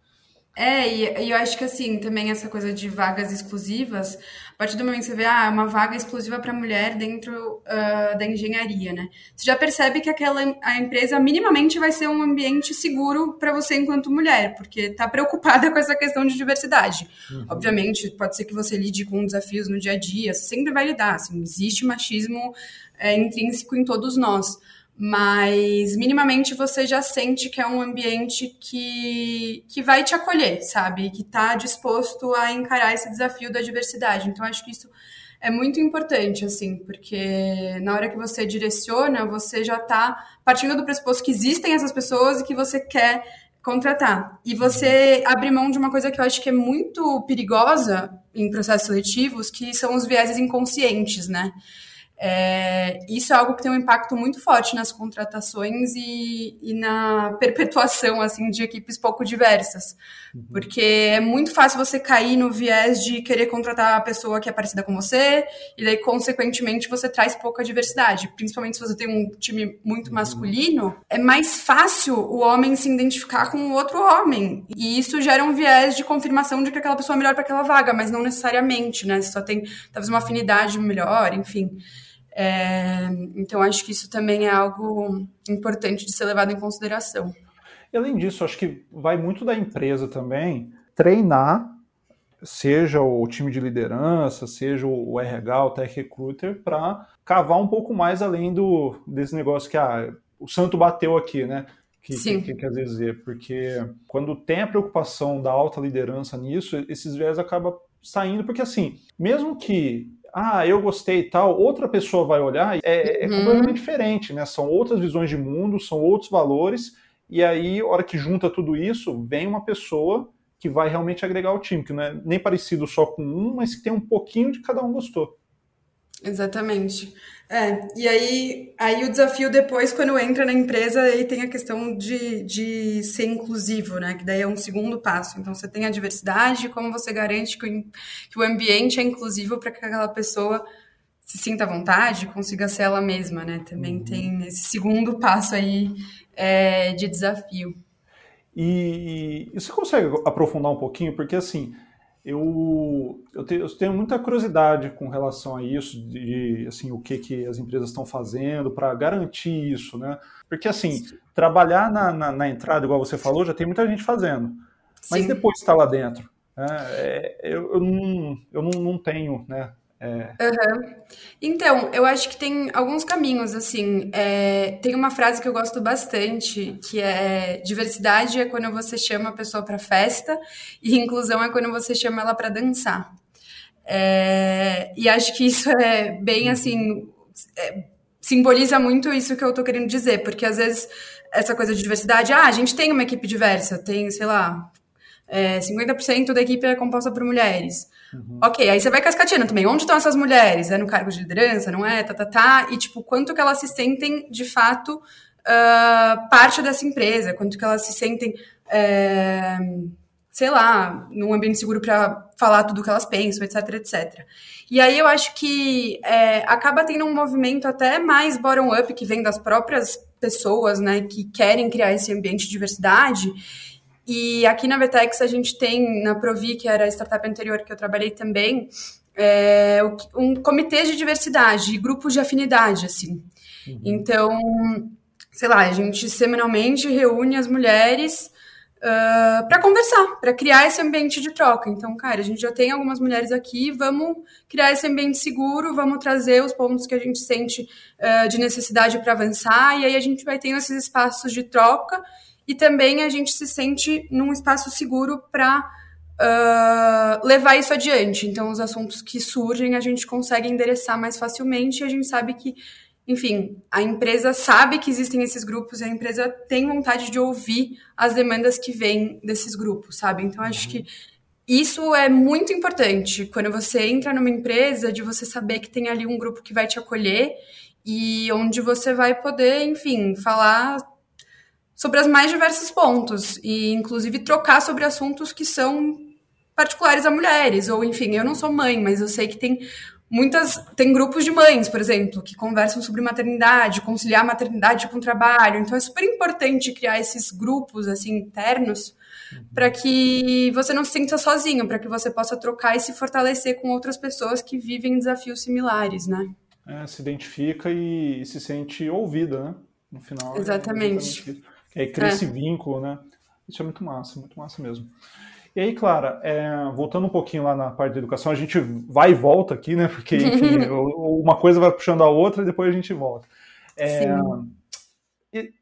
É, e, e, eu acho que assim, também essa coisa de vagas exclusivas, a partir do momento que você vê, ah, uma vaga exclusiva para mulher dentro uh, da engenharia, né? Você já percebe que aquela a empresa minimamente vai ser um ambiente seguro para você enquanto mulher, porque está preocupada [laughs] com essa questão de diversidade. Uhum. Obviamente, pode ser que você lide com desafios no dia a dia, você sempre vai lidar, assim, existe machismo é, intrínseco em todos nós mas minimamente você já sente que é um ambiente que, que vai te acolher, sabe? Que está disposto a encarar esse desafio da diversidade. Então, acho que isso é muito importante, assim, porque na hora que você direciona, você já está partindo do pressuposto que existem essas pessoas e que você quer contratar. E você abre mão de uma coisa que eu acho que é muito perigosa em processos seletivos, que são os vieses inconscientes, né? É, isso é algo que tem um impacto muito forte nas contratações e, e na perpetuação assim de equipes pouco diversas, uhum. porque é muito fácil você cair no viés de querer contratar a pessoa que é parecida com você e daí consequentemente você traz pouca diversidade, principalmente se você tem um time muito uhum. masculino, é mais fácil o homem se identificar com o outro homem e isso gera um viés de confirmação de que aquela pessoa é melhor para aquela vaga, mas não necessariamente, né? Você só tem talvez uma afinidade melhor, enfim. É, então, acho que isso também é algo importante de ser levado em consideração. E, além disso, acho que vai muito da empresa também treinar, seja o time de liderança, seja o RH, o tech recruiter, para cavar um pouco mais além do, desse negócio que ah, o santo bateu aqui, né? Que, que, que, quer dizer, porque quando tem a preocupação da alta liderança nisso, esses viés acabam saindo, porque assim, mesmo que ah, eu gostei e tal, outra pessoa vai olhar, é, é uhum. completamente diferente, né? São outras visões de mundo, são outros valores, e aí, a hora que junta tudo isso, vem uma pessoa que vai realmente agregar o time, que não é nem parecido só com um, mas que tem um pouquinho de cada um gostou. Exatamente. É, e aí, aí o desafio depois, quando entra na empresa, aí tem a questão de, de ser inclusivo, né? Que daí é um segundo passo. Então, você tem a diversidade, como você garante que o, que o ambiente é inclusivo para que aquela pessoa se sinta à vontade, consiga ser ela mesma, né? Também uhum. tem esse segundo passo aí é, de desafio. E, e você consegue aprofundar um pouquinho? Porque, assim, eu, eu, tenho, eu, tenho, muita curiosidade com relação a isso, de assim, o que, que as empresas estão fazendo para garantir isso, né? Porque assim, trabalhar na, na, na, entrada, igual você falou, já tem muita gente fazendo. Mas Sim. depois está lá dentro. Né? É, eu, eu, não, eu não, não tenho né, é... Uhum. Então, eu acho que tem alguns caminhos, assim. É, tem uma frase que eu gosto bastante, que é diversidade é quando você chama a pessoa para festa e inclusão é quando você chama ela para dançar. É, e acho que isso é bem, assim, é, simboliza muito isso que eu tô querendo dizer, porque às vezes essa coisa de diversidade, ah, a gente tem uma equipe diversa, tem, sei lá, é, 50% da equipe é composta por mulheres. Uhum. Ok, aí você vai cascateando também. Onde estão essas mulheres? É no cargo de liderança, não é? Tá, tá, tá. E, tipo, quanto que elas se sentem, de fato, uh, parte dessa empresa? Quanto que elas se sentem, é, sei lá, num ambiente seguro para falar tudo que elas pensam, etc, etc. E aí eu acho que é, acaba tendo um movimento até mais bottom-up, que vem das próprias pessoas, né, que querem criar esse ambiente de diversidade e aqui na Vetex a gente tem, na Provi, que era a startup anterior que eu trabalhei também, é, um comitê de diversidade, grupos de afinidade, assim. Uhum. Então, sei lá, a gente semanalmente reúne as mulheres uh, ah, para conversar, para criar esse ambiente de troca. Então, cara, a gente já tem algumas mulheres aqui, vamos criar esse ambiente seguro, vamos trazer os pontos que a gente sente uh, de necessidade para avançar, e aí a gente vai tendo esses espaços de troca e também a gente se sente num espaço seguro para uh, ah, levar isso adiante. Então, os assuntos que surgem a gente consegue endereçar mais facilmente e a gente sabe que, enfim, a empresa sabe que existem esses grupos e a empresa tem vontade de ouvir as demandas que vêm desses grupos, sabe? Então, acho que isso é muito importante quando você entra numa empresa, de você saber que tem ali um grupo que vai te acolher e onde você vai poder, enfim, falar sobre os mais diversos pontos e inclusive trocar sobre assuntos que são particulares a mulheres ou enfim eu não sou mãe mas eu sei que tem muitas tem grupos de mães, por exemplo, que conversam sobre maternidade, conciliar a maternidade com o trabalho. Então é super importante criar esses grupos assim internos uhum. para que você não se sinta sozinho, para que você possa trocar e se fortalecer com outras pessoas que vivem desafios similares, né? É, se identifica e, e, se sente ouvida, né? No final. É exatamente. É, aí cria é. esse vínculo, né? Isso é muito massa, muito massa mesmo. E aí, Clara, é, voltando um pouquinho lá na parte da educação, a gente vai e volta aqui, né? Porque, enfim, [laughs] uma coisa vai puxando a outra e depois a gente volta. É,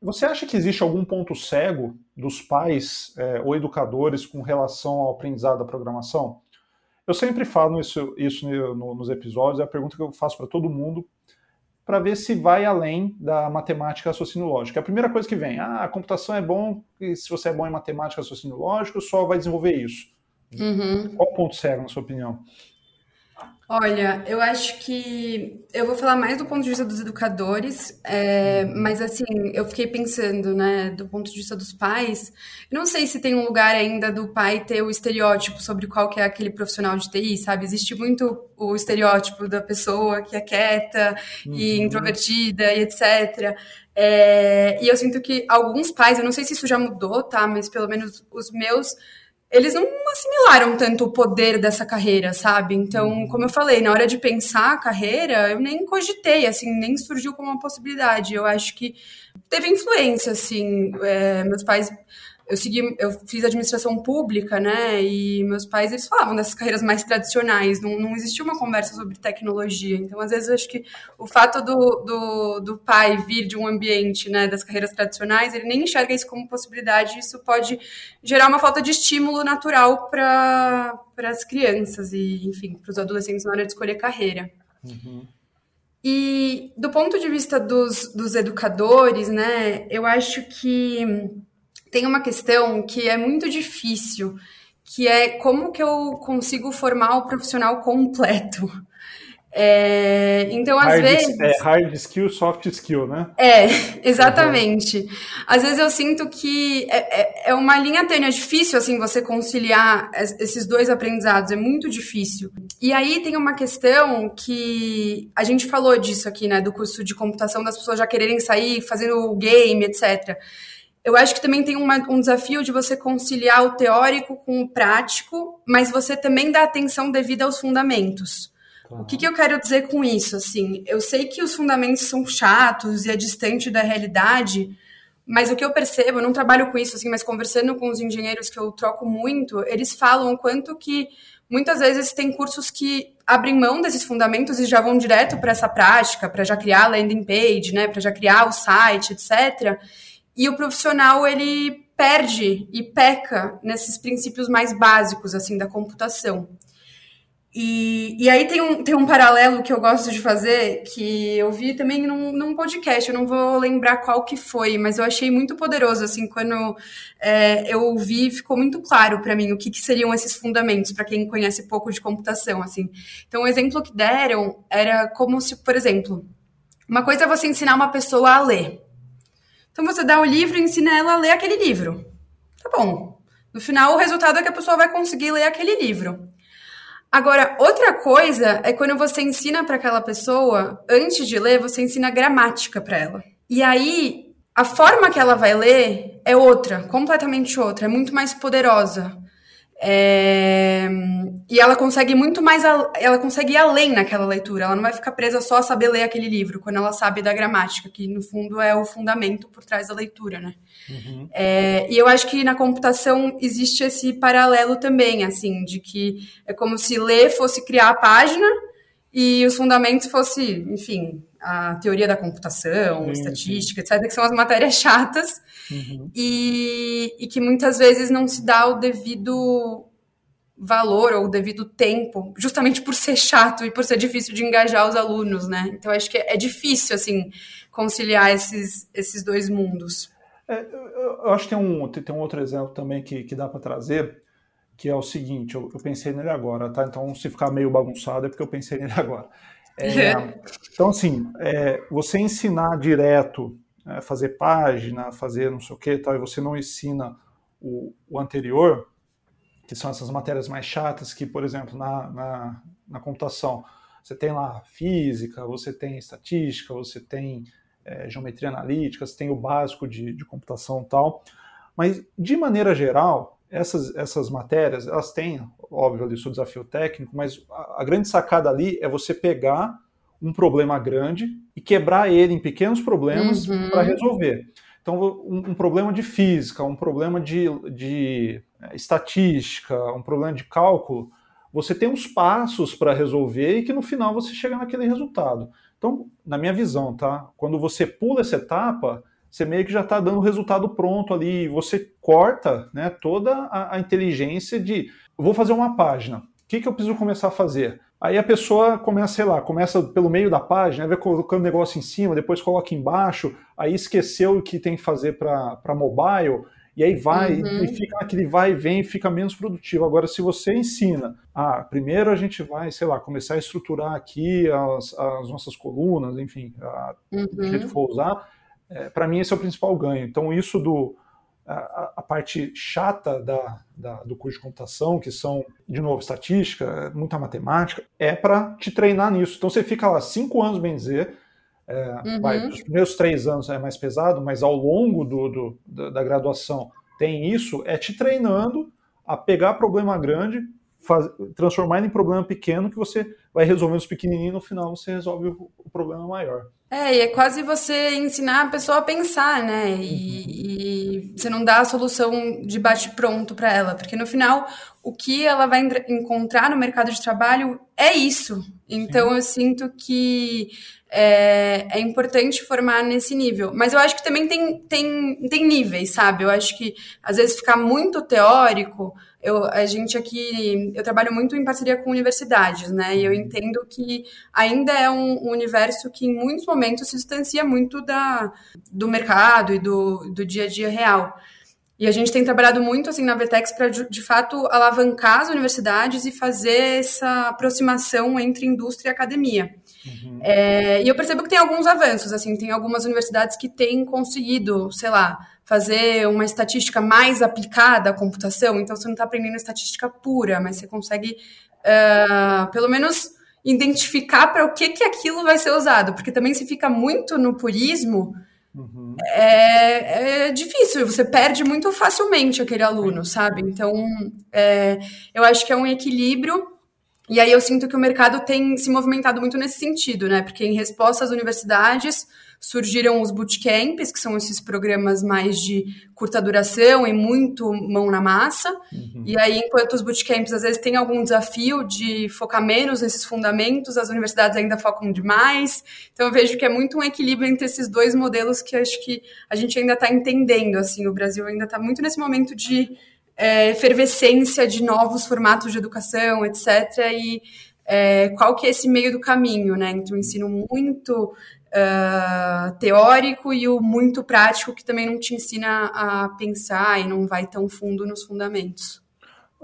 você acha que existe algum ponto cego dos pais é, ou educadores com relação ao aprendizado da programação? Eu sempre falo isso, isso no, nos episódios, é a pergunta que eu faço para todo mundo, para ver se vai além da matemática raciocínio lógico. A primeira coisa que vem, ah, a computação é bom, e se você é bom em matemática raciocínio lógico, só vai desenvolver isso. Uhum. Qual ponto cego, na sua opinião? Olha, eu acho que eu vou falar mais do ponto de vista dos educadores, é, mas assim, eu fiquei pensando, né, do ponto de vista dos pais, não sei se tem um lugar ainda do pai ter o estereótipo sobre qual que é aquele profissional de TI, sabe? Existe muito o estereótipo da pessoa que é quieta uhum. e introvertida e etc. É, e eu sinto que alguns pais, eu não sei se isso já mudou, tá? Mas pelo menos os meus eles não assimilaram tanto o poder dessa carreira, sabe? Então, uhum. como eu falei, na hora de pensar a carreira, eu nem cogitei, assim, nem surgiu como uma possibilidade. Eu acho que teve influência, assim. É, meus pais eu segui, eu fiz administração pública, né? E meus pais eles falavam dessas carreiras mais tradicionais, não, não existia uma conversa sobre tecnologia. Então, às vezes, acho que o fato do, do, do pai vir de um ambiente, né, das carreiras tradicionais, ele nem enxerga isso como possibilidade. Isso pode gerar uma falta de estímulo natural para as crianças e, enfim, para os adolescentes na hora de escolher carreira. Uhum. E do ponto de vista dos, dos educadores, né, eu acho que tem uma questão que é muito difícil, que é como que eu consigo formar o profissional completo. É, então, às hard, vezes. É hard skill, soft skill, né? É, [laughs] exatamente. Uhum. Às vezes eu sinto que é, é, é uma linha tênue, é difícil assim você conciliar esses dois aprendizados, é muito difícil. E aí tem uma questão que a gente falou disso aqui, né, do curso de computação, das pessoas já quererem sair fazendo game, etc. Eu acho que também tem uma, um desafio de você conciliar o teórico com o prático, mas você também dá atenção devida aos fundamentos. O que, que, eu quero dizer com isso? Assim, eu sei que os fundamentos são chatos e é distante da realidade, mas o que eu percebo, eu não trabalho com isso, assim, mas conversando com os engenheiros que eu troco muito, eles falam o quanto que muitas vezes tem cursos que abrem mão desses fundamentos e já vão direto para essa prática, para já criar a landing page, né, para já criar o site, etc. E o profissional, ele perde e peca nesses princípios mais básicos, assim, da computação. E, e aí tem um, tem um paralelo que eu gosto de fazer, que eu vi também num, num podcast, eu não vou lembrar qual que foi, mas eu achei muito poderoso, assim, quando é, eu ouvi, ficou muito claro para mim o que, que, seriam esses fundamentos, para quem conhece pouco de computação, assim. Então, o exemplo que deram era como se, por exemplo, uma coisa é você ensinar uma pessoa a ler, então você dá o livro e ensina ela a ler aquele livro. Tá bom. No final, o resultado é que a pessoa vai conseguir ler aquele livro. Agora, outra coisa é quando você ensina para aquela pessoa, antes de ler, você ensina gramática para ela. E aí, a forma que ela vai ler é outra, completamente outra, é muito mais poderosa. É... E ela consegue muito mais, ela consegue ir além naquela leitura. Ela não vai ficar presa só a saber ler aquele livro, quando ela sabe da gramática, que no fundo é o fundamento por trás da leitura, né? Uhum. É... E eu acho que na computação existe esse paralelo também, assim, de que é como se ler fosse criar a página e os fundamentos fosse, enfim, a teoria da computação, uhum. estatística, etc., que são as matérias chatas uhum. e, e que muitas vezes não se dá o devido valor ou o devido tempo, justamente por ser chato e por ser difícil de engajar os alunos, né? Então acho que é, difícil assim conciliar esses, esses dois mundos. É, eu, acho que tem um, tem um outro exemplo também que, que dá para trazer, que é o seguinte, eu, eu, pensei nele agora, tá? Então se ficar meio bagunçado é porque eu pensei nele agora. É, [laughs] então, assim, é, você ensinar direto, é, fazer página, fazer não sei o que tal, e você não ensina o, o, anterior, que são essas matérias mais chatas, que, por exemplo, na, na, na computação, Você tem lá física, você tem estatística, você tem é, geometria analítica, você tem o básico de, de computação e tal. Mas, de maneira geral, essas, essas matérias, elas têm, óbvio, ali o seu desafio técnico, mas a, a grande sacada ali é você pegar um problema grande e quebrar ele em pequenos problemas uhum. para resolver. Então, um, um, problema de física, um problema de, de é, estatística, um problema de cálculo, você tem uns passos para resolver e que no final você chega naquele resultado. Então, na minha visão, tá? Quando você pula essa etapa, você meio que já está dando o resultado pronto ali, você corta né, toda a, a inteligência de vou fazer uma página. O que, que eu preciso começar a fazer? Aí a pessoa começa, sei lá, começa pelo meio da página, vai colocando negócio em cima, depois coloca embaixo, aí esqueceu o que tem que fazer para mobile, e aí vai, uhum. e fica naquele vai e vem, fica menos produtivo. Agora, se você ensina, ah, primeiro a gente vai, sei lá, começar a estruturar aqui as, as nossas colunas, enfim, a, uhum. que for usar, é, para mim esse é o principal ganho. Então isso do a, a parte chata da, da, do curso de computação, que são, de novo, estatística, muita matemática, é para te treinar nisso. Então você fica lá cinco anos, bem dizer, é, uhum. vai, os primeiros três anos é mais pesado, mas ao longo do, do da, da graduação tem isso, é te treinando a pegar problema grande, faz, transformar ele em problema pequeno, que você vai resolvendo os pequenininhos e no final você resolve o, o problema maior. É, e é quase você ensinar a pessoa a pensar, né? E, e você não dá a solução de bate-pronto para ela, porque no final o que ela vai encontrar no mercado de trabalho é isso. Então Sim. eu sinto que é, é, importante formar nesse nível. Mas eu acho que também tem, tem, tem níveis, sabe? Eu acho que às vezes ficar muito teórico eu, a gente aqui, eu trabalho muito em parceria com universidades, né? E eu entendo que ainda é um, um universo que em muitos momentos se distancia muito da, do mercado e do, do dia a dia real. E a gente tem trabalhado muito assim na Vetex para de fato alavancar as universidades e fazer essa aproximação entre indústria e academia. Uhum. É, e eu percebo que tem alguns avanços, assim, tem algumas universidades que têm conseguido, sei lá, fazer uma estatística mais aplicada à computação, então você não está aprendendo estatística pura, mas você consegue, uh, pelo menos, identificar para o que, que aquilo vai ser usado, porque também se fica muito no purismo, uhum. é, é, difícil, você perde muito facilmente aquele aluno, sabe? Então, é, eu acho que é um equilíbrio e aí eu sinto que o mercado tem se movimentado muito nesse sentido, né? Porque em resposta às universidades surgiram os bootcamps, que são esses programas mais de curta duração e muito mão na massa. Uhum. E aí, enquanto os bootcamps às vezes têm algum desafio de focar menos nesses fundamentos, as universidades ainda focam demais. Então eu vejo que é muito um equilíbrio entre esses dois modelos que acho que a gente ainda está entendendo. Assim, o Brasil ainda está muito nesse momento de é, efervescência de novos formatos de educação, etc. E é, qual que é esse meio do caminho, né? Entre o ensino muito uh, teórico e o muito prático, que também não te ensina a pensar e não vai tão fundo nos fundamentos.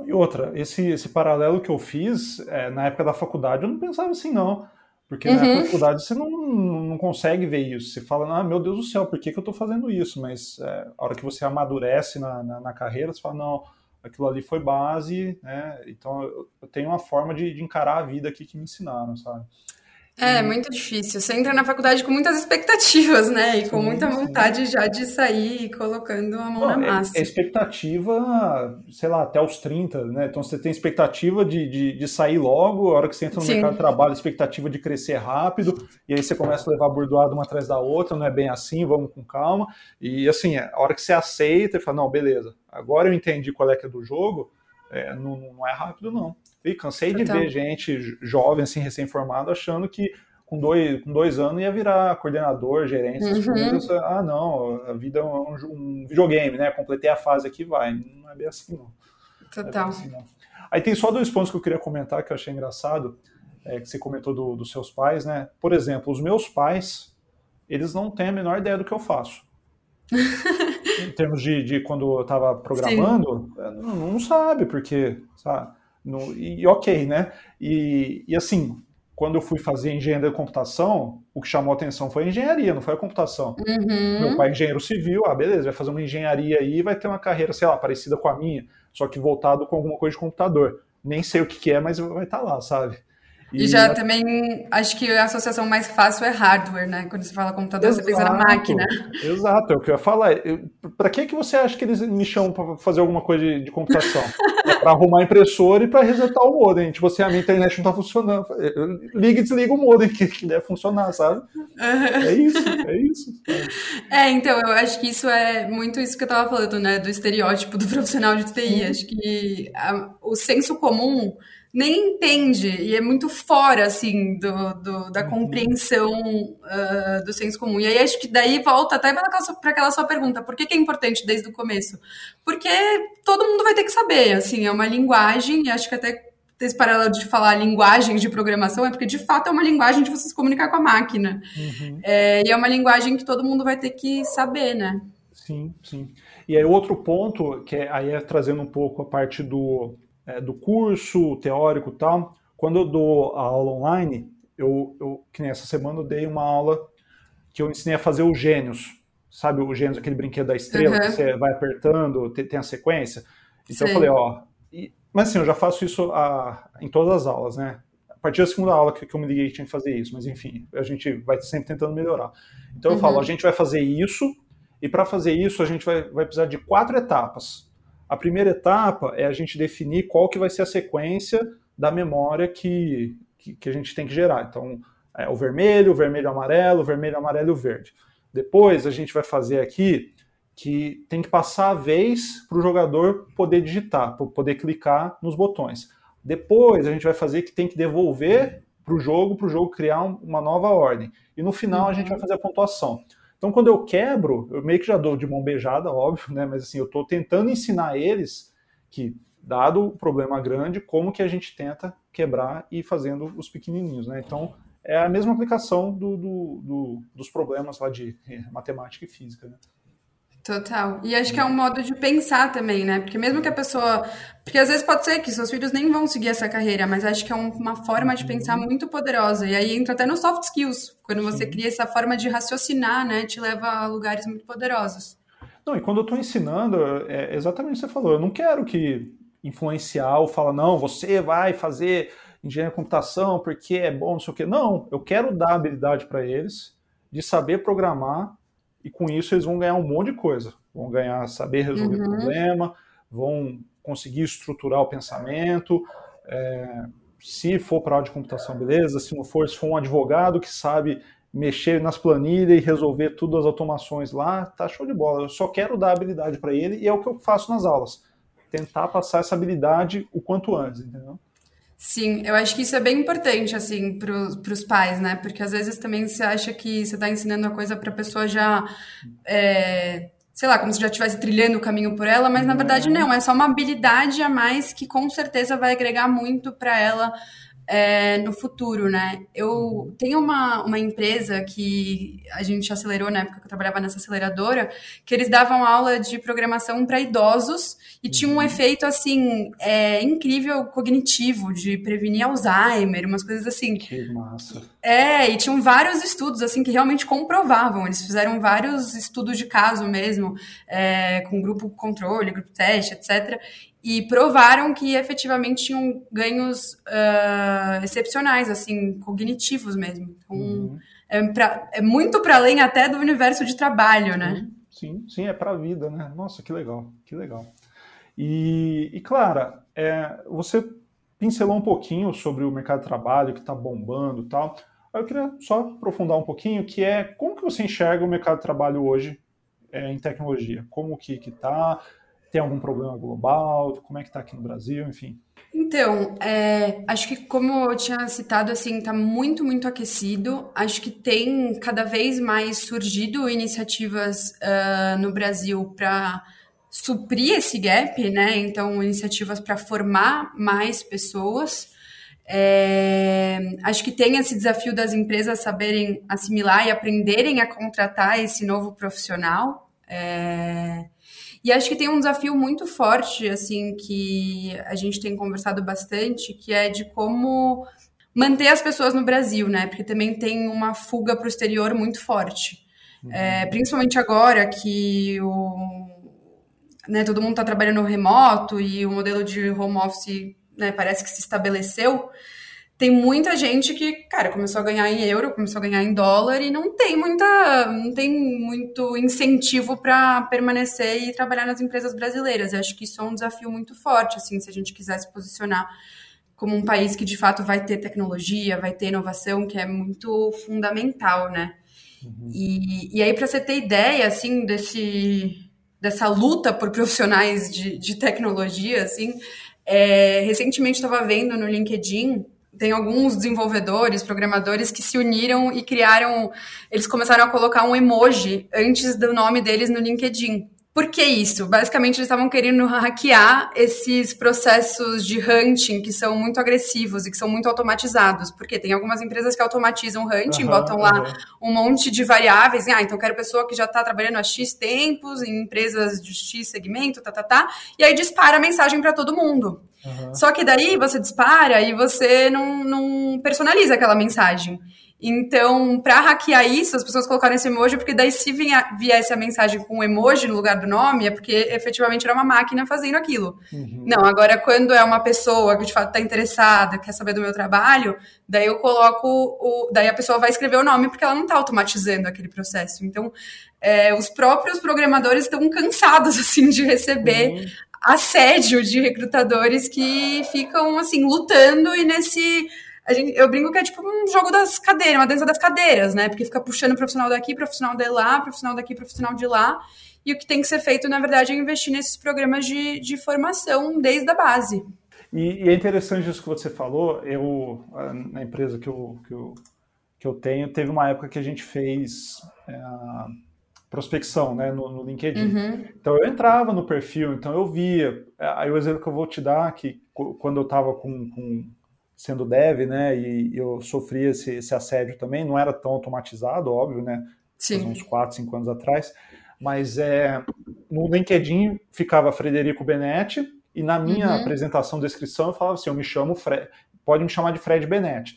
E outra, esse, esse paralelo que eu fiz, é, na época da faculdade, eu não pensava assim, não. Porque uhum. na faculdade você não, não consegue ver isso. Você fala, ah, meu Deus do céu, por que, que eu estou fazendo isso? Mas é, a hora que você amadurece na, na, na, carreira, você fala, não, aquilo ali foi base, né? Então eu tenho uma forma de, de encarar a vida aqui que me ensinaram, sabe? É, muito difícil. Você entra na faculdade com muitas expectativas, né? E com muita vontade já de sair colocando a mão na é, massa. É, é, expectativa, sei lá, até os 30, né? Então você tem expectativa de, de, de sair logo, a hora que você entra no sim. mercado de trabalho, expectativa de crescer rápido, e aí você começa a levar bordoada uma atrás da outra, não é bem assim, vamos com calma. E assim, a hora que você aceita e fala, não, beleza, agora eu entendi qual é que é do jogo, é, não, não é rápido, não. E cansei de ver gente jovem, assim, recém-formado, achando que com dois, com dois anos ia virar coordenador, gerente, essas uhum. coisas. Ah, não, a vida é um, um, videogame, né? Completei a fase aqui, vai. Não é bem assim, não. É Total. É assim, não. Aí tem só dois pontos que eu queria comentar que eu achei engraçado, é, que você comentou do, dos seus pais, né? Por exemplo, os meus pais, eles não têm a menor ideia do que eu faço. [laughs] em termos de, de quando eu estava programando, não, não, sabe, porque, sabe? No, e ok, né? E, e assim, quando eu fui fazer engenharia de computação, o que chamou a atenção foi a engenharia, não foi a computação. Uhum. Meu pai é engenheiro civil, ah, beleza, vai fazer uma engenharia aí e vai ter uma carreira, sei lá, parecida com a minha, só que voltado com alguma coisa de computador. Nem sei o que, que é, mas vai estar tá lá, sabe? E, e já a... também acho que a associação mais fácil é hardware, né? Quando você fala computador, Exato. você pensa na máquina. Exato, é o que eu ia falar. Para que, que você acha que eles me chamam para fazer alguma coisa de, de computação? é para arrumar impressora e para resetar o modem. Tipo assim, a minha internet não está funcionando. Liga e desliga o modem [laughs] que, que deve funcionar, sabe? É [laughs] isso, é isso. É, então, eu acho que isso é muito isso que eu estava falando, né? Do estereótipo do profissional de TI. Acho que a, o senso comum nem entende e é muito fora assim do, do da uhum. compreensão uh, do senso comum. E aí acho que daí volta até para aquela, aquela sua pergunta, por que, que, é importante desde o começo? Porque todo mundo vai ter que saber, assim, é uma linguagem, e acho que até esse paralelo de falar linguagem de programação é porque de fato é uma linguagem de você se comunicar com a máquina. Uhum. É, e é uma linguagem que todo mundo vai ter que saber, né? Sim, sim. E aí outro ponto, que é, aí é trazendo um pouco a parte do é, do curso teórico e tal, quando eu dou a aula online, eu, eu, que nem essa semana eu dei uma aula que eu ensinei a fazer os gênios. Sabe o gênios, aquele brinquedo da estrela, uhum. que você vai apertando, tem, tem a sequência? Então Sim. eu falei, ó. E, mas assim, eu já faço isso a, em todas as aulas, né? A partir da segunda aula que, eu me liguei tinha que fazer isso, mas enfim, a gente vai sempre tentando melhorar. Então eu uhum. falo, a gente vai fazer isso, e para fazer isso a gente vai, vai precisar de quatro etapas. A primeira etapa é a gente definir qual que vai ser a sequência da memória que, que, que a gente tem que gerar. Então, é o vermelho, o vermelho, o amarelo, o vermelho, amarelo e o verde. Depois a gente vai fazer aqui que tem que passar a vez para o jogador poder digitar, poder clicar nos botões. Depois a gente vai fazer que tem que devolver para o jogo, para o jogo criar uma nova ordem. E no final a gente vai uhum. fazer a pontuação. Então, quando eu quebro, eu meio que já dou de mão beijada, óbvio, né? Mas assim, eu estou tentando ensinar eles que, dado o problema grande, como que a gente tenta quebrar e fazendo os pequenininhos, né? Então, é a mesma aplicação do, do, do, dos problemas lá de matemática e física, né? Total. E acho que é um modo de pensar também, né? Porque mesmo que a pessoa. Porque às vezes pode ser que seus filhos nem vão seguir essa carreira, mas acho que é uma forma de pensar uhum. muito poderosa. E aí entra até no soft skills, quando você Sim. cria essa forma de raciocinar, né? Te leva a lugares muito poderosos. Não, e quando eu estou ensinando, é exatamente o que você falou. Eu não quero que influenciar ou falar, não, você vai fazer engenharia de computação porque é bom, não sei o quê. Não, eu quero dar habilidade para eles de saber programar e com isso eles vão ganhar um monte de coisa. Vão ganhar saber resolver uhum. problema, vão conseguir estruturar o pensamento. É, se for para a área de computação, beleza. Se não for, se for um advogado que sabe mexer nas planilhas e resolver tudo as automações lá, tá show de bola. Eu só quero dar habilidade para ele e é o que eu faço nas aulas. Tentar passar essa habilidade o quanto antes, entendeu? Sim, eu acho que isso é bem importante, assim, para os pais, né? Porque às vezes também você acha que você está ensinando a coisa para a pessoa já, é, sei lá, como se já estivesse trilhando o caminho por ela, mas na verdade não, é só uma habilidade a mais que com certeza vai agregar muito para ela é, no futuro, né? Eu tenho uma, uma empresa que a gente acelerou na época que eu trabalhava nessa aceleradora, que eles davam aula de programação para idosos e tinha um uhum. efeito assim é, incrível cognitivo de prevenir Alzheimer, umas coisas assim. Que massa. É, e tinham vários estudos assim que realmente comprovavam. Eles fizeram vários estudos de caso mesmo, é, com grupo controle, grupo teste, etc e provaram que efetivamente tinham ganhos uh, excepcionais, assim, cognitivos mesmo. Então, uhum. é, pra, é, muito para além até do universo de trabalho, sim, né? Sim, sim, é para a vida, né? Nossa, que legal, que legal. E, e Clara, é, você pincelou um pouquinho sobre o mercado de trabalho que está bombando e tal. Eu queria só aprofundar um pouquinho, que é como que você enxerga o mercado de trabalho hoje é, em tecnologia? Como que está? Tem algum problema global? Como é que está aqui no Brasil? Enfim. Então, é, acho que como eu tinha citado, assim, está muito, muito aquecido. Acho que tem cada vez mais surgido iniciativas uh, no Brasil para suprir esse gap, né? Então, iniciativas para formar mais pessoas. É, acho que tem esse desafio das empresas saberem assimilar e aprenderem a contratar esse novo profissional. É, e acho que tem um desafio muito forte, assim, que a gente tem conversado bastante, que é de como manter as pessoas no Brasil, né? Porque também tem uma fuga para o exterior muito forte. Uhum. É, principalmente agora que o, né, todo mundo está trabalhando remoto e o modelo de home office né, parece que se estabeleceu. Tem muita gente que, cara, começou a ganhar em euro, começou a ganhar em dólar e não tem muita, não tem muito incentivo para permanecer e trabalhar nas empresas brasileiras. Eu acho que isso é um desafio muito forte, assim, se a gente quiser se posicionar como um país que de fato vai ter tecnologia, vai ter inovação, que é muito fundamental, né? Uhum. E, e aí, para você ter ideia, assim, desse, dessa luta por profissionais de, de tecnologia, assim, é, recentemente estava vendo no LinkedIn tem alguns desenvolvedores, programadores que se uniram e criaram. Eles começaram a colocar um emoji antes do nome deles no LinkedIn. Por que isso? Basicamente, eles estavam querendo hackear esses processos de hunting que são muito agressivos e que são muito automatizados. Porque tem algumas empresas que automatizam hunting, uhum, botam lá uhum. um monte de variáveis. Ah, então quero pessoa que já está trabalhando há X tempos em empresas de X segmento, tá, tá, tá. E aí dispara a mensagem para todo mundo. Uhum. Só que daí você dispara e você não, não personaliza aquela mensagem. Então, para hackear isso, as pessoas colocaram esse emoji, porque daí se vinha, viesse a mensagem com um emoji no lugar do nome, é porque efetivamente era uma máquina fazendo aquilo. Uhum. Não, agora quando é uma pessoa que de fato está interessada, quer saber do meu trabalho, daí eu coloco o. Daí a pessoa vai escrever o nome, porque ela não está automatizando aquele processo. Então, é, os próprios programadores estão cansados [laughs] assim de receber uhum. Assédio de recrutadores que ficam assim lutando e nesse Gente, eu brinco que é tipo um jogo das cadeiras, uma dança das cadeiras, né? Porque fica puxando profissional daqui, profissional de lá, profissional daqui, profissional de lá. E o que tem que ser feito, na verdade, é investir nesses programas de, de formação desde a base. E, e é interessante isso que você falou. Eu, na empresa que eu, que eu, que eu tenho, teve uma época que a gente fez é, prospecção né, no, no LinkedIn. Uhum. Então eu entrava no perfil, então eu via. Aí o exemplo que eu vou te dar, que quando eu estava com, com sendo dev, né, e eu sofri esse, esse, assédio também, não era tão automatizado, óbvio, né, uns 4, 5 anos atrás, mas é, no LinkedIn ficava Frederico Benetti, e na minha uhum. apresentação, descrição, eu falava assim, eu me chamo Fred, pode me chamar de Fred Benetti.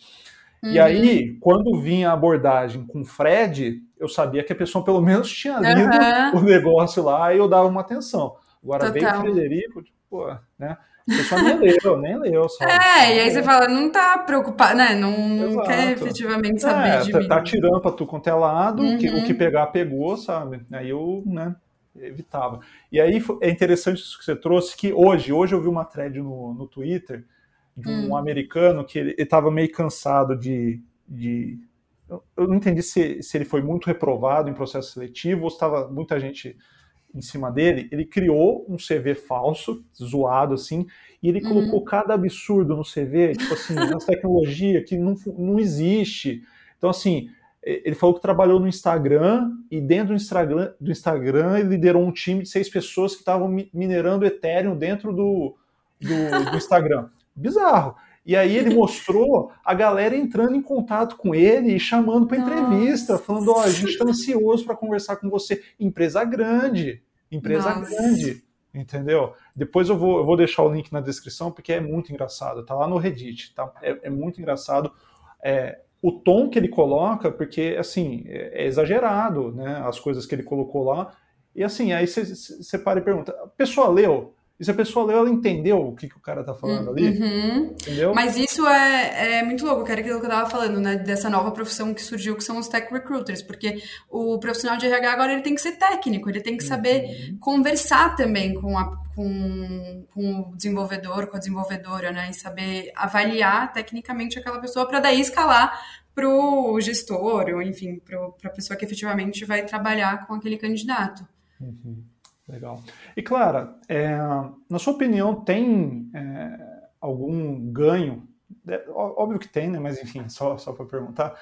Uhum. E aí, quando vinha a abordagem com Fred, eu sabia que a pessoa pelo menos tinha lido uhum. o negócio lá e eu dava uma atenção. Agora Total. veio o Frederico, tipo, né? A pessoa nem leu, nem leu. Só, é, e aí você fala, não tá preocupado, né? Não, não quer efetivamente saber é, de tá, mim. Tá tirando pra tu quanto é lado, uhum. que, o que pegar, pegou, sabe? Aí eu, né, evitava. E aí é interessante isso que você trouxe, que hoje, hoje eu vi uma thread no, no Twitter de um hum. americano que ele, estava meio cansado de, de eu não entendi se, se ele foi muito reprovado em processo seletivo ou se estava muita gente em cima dele, ele criou um CV falso, zoado assim, e ele uhum. colocou cada absurdo no CV, tipo assim, [laughs] nas tecnologia que não, não existe. Então, assim, ele falou que trabalhou no Instagram e dentro do Instagram, do Instagram ele liderou um time de seis pessoas que estavam minerando Ethereum dentro do, do, do [laughs] Instagram. Bizarro. E aí ele mostrou a galera entrando em contato com ele e chamando para entrevista, falando: ó, oh, a gente está ansioso para conversar com você. Empresa grande, empresa Nossa. grande, entendeu? Depois eu vou, eu vou deixar o link na descrição porque é muito engraçado. Tá lá no Reddit, tá? É, é muito engraçado. É, o tom que ele coloca, porque assim é, é exagerado, né? As coisas que ele colocou lá. E assim, aí você para e pergunta: a pessoa leu? E se a pessoa leu, ela entendeu o que, que o cara tá falando ali. Uhum. Entendeu? Mas isso é, é muito louco, que era aquilo que eu tava falando, né? Dessa nova profissão que surgiu, que são os tech recruiters. Porque o profissional de RH agora ele tem que ser técnico, ele tem que saber uhum. conversar também com, a, com, com o desenvolvedor, com a desenvolvedora, né? E saber avaliar tecnicamente aquela pessoa para daí escalar para o gestor, ou enfim, para a pessoa que efetivamente vai trabalhar com aquele candidato. Uhum. Legal. E Clara, é, na sua opinião, tem é, algum ganho? É, óbvio que tem, né? Mas enfim, só, só para perguntar.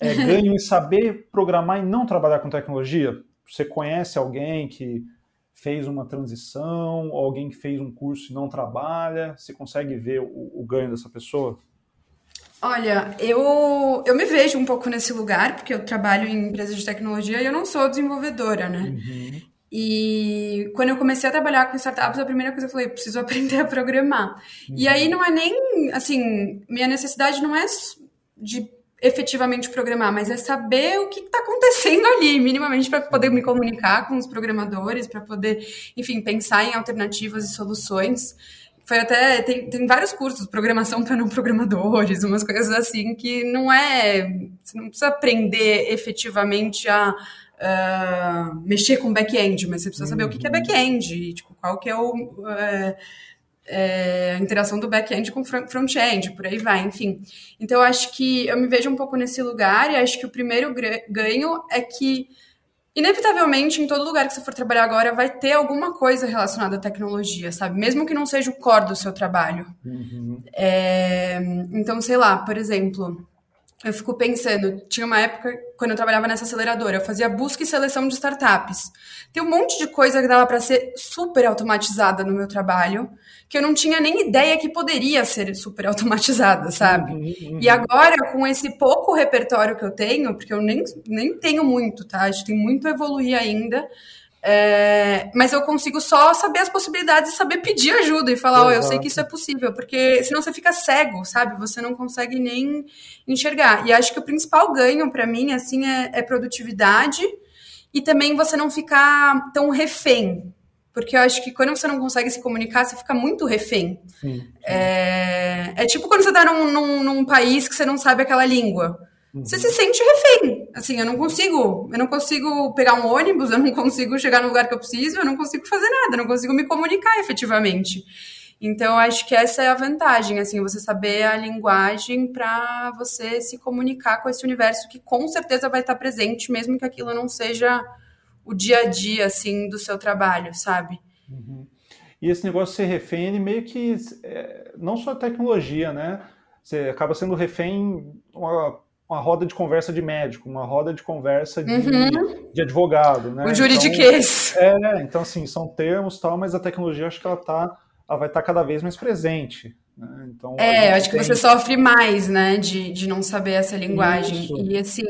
É, [laughs] ganho em saber programar e não trabalhar com tecnologia? Você conhece alguém que fez uma transição, ou alguém que fez um curso e não trabalha? Você consegue ver o, o ganho dessa pessoa? Olha, eu, eu me vejo um pouco nesse lugar, porque eu trabalho em empresas de tecnologia e eu não sou desenvolvedora, né? Uhum. E quando eu comecei a trabalhar com startups, a primeira coisa que eu falei, preciso aprender a programar. Uhum. E aí não é nem, assim, minha necessidade não é de efetivamente programar, mas é saber o que está acontecendo ali, minimamente, para poder me comunicar com os programadores, para poder, enfim, pensar em alternativas e soluções. foi até. Tem, tem vários cursos, programação para não programadores, [laughs] umas coisas assim, que não é. Você não precisa aprender efetivamente a. Uh, mexer com back-end, mas você precisa saber uhum. o que é uhum. back-end, tipo, qual que é o, uh, é, a interação do back-end com front-end, por aí vai, enfim. Então, eu acho que eu me vejo um pouco nesse lugar e acho que o primeiro ganho é que inevitavelmente, em todo lugar que você for trabalhar agora, vai ter alguma coisa relacionada à tecnologia, sabe? Mesmo que não seja o core do seu trabalho. Uhum. É, então, sei lá, por exemplo, eu fico pensando, tinha uma época, quando eu trabalhava nessa aceleradora, eu fazia busca e seleção de startups. Tem um monte de coisa que dava para ser super automatizada no meu trabalho, que eu não tinha nem ideia que poderia ser super automatizada, sabe? Uhum, uhum. E agora, com esse pouco repertório que eu tenho, porque eu nem, nem tenho muito, tá? A gente tem muito a evoluir ainda. É, mas eu consigo só saber as possibilidades e saber pedir ajuda e falar, ó, oh, eu sei que isso é possível, porque senão você fica cego, sabe? Você não consegue nem enxergar. E acho que o principal ganho para mim, assim, é, é produtividade e também você não ficar tão refém, porque eu acho que quando você não consegue se comunicar, você fica muito refém. Sim, sim. É, é, tipo quando você está num, num, num, país que você não sabe aquela língua. Uhum. Você se sente refém. Assim, eu não consigo. Eu não consigo pegar um ônibus, eu não consigo chegar no lugar que eu preciso, eu não consigo fazer nada, eu não consigo me comunicar efetivamente. Então, acho que essa é a vantagem, assim, você saber a linguagem para você se comunicar com esse universo que com certeza vai estar presente, mesmo que aquilo não seja o dia a dia, assim, do seu trabalho, sabe? Uhum. E esse negócio de ser refém, ele meio que, é, não só a tecnologia, né? Você acaba sendo refém uma, uma roda de conversa de médico, uma roda de conversa de, uhum. de advogado, né? O juridiquês. Então, é, então assim, são termos tal, mas a tecnologia acho que ela tá, ela vai estar tá cada vez mais presente. Né? Então, é, acho tem... que você sofre mais, né, de, de não saber essa linguagem. Isso. E assim,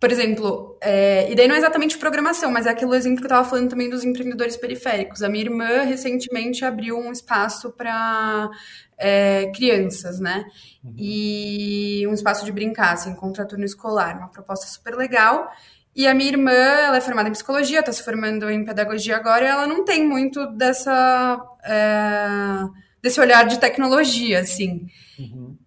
por exemplo, é, e daí não é exatamente programação, mas é aquele exemplo que eu estava falando também dos empreendedores periféricos. A minha irmã recentemente abriu um espaço para é, crianças, né? Uhum. E um espaço de brincar, assim, contraturno escolar, uma proposta super legal. E a minha irmã, ela é formada em psicologia, está se formando em pedagogia agora, e ela não tem muito dessa é, desse olhar de tecnologia, assim. Uhum.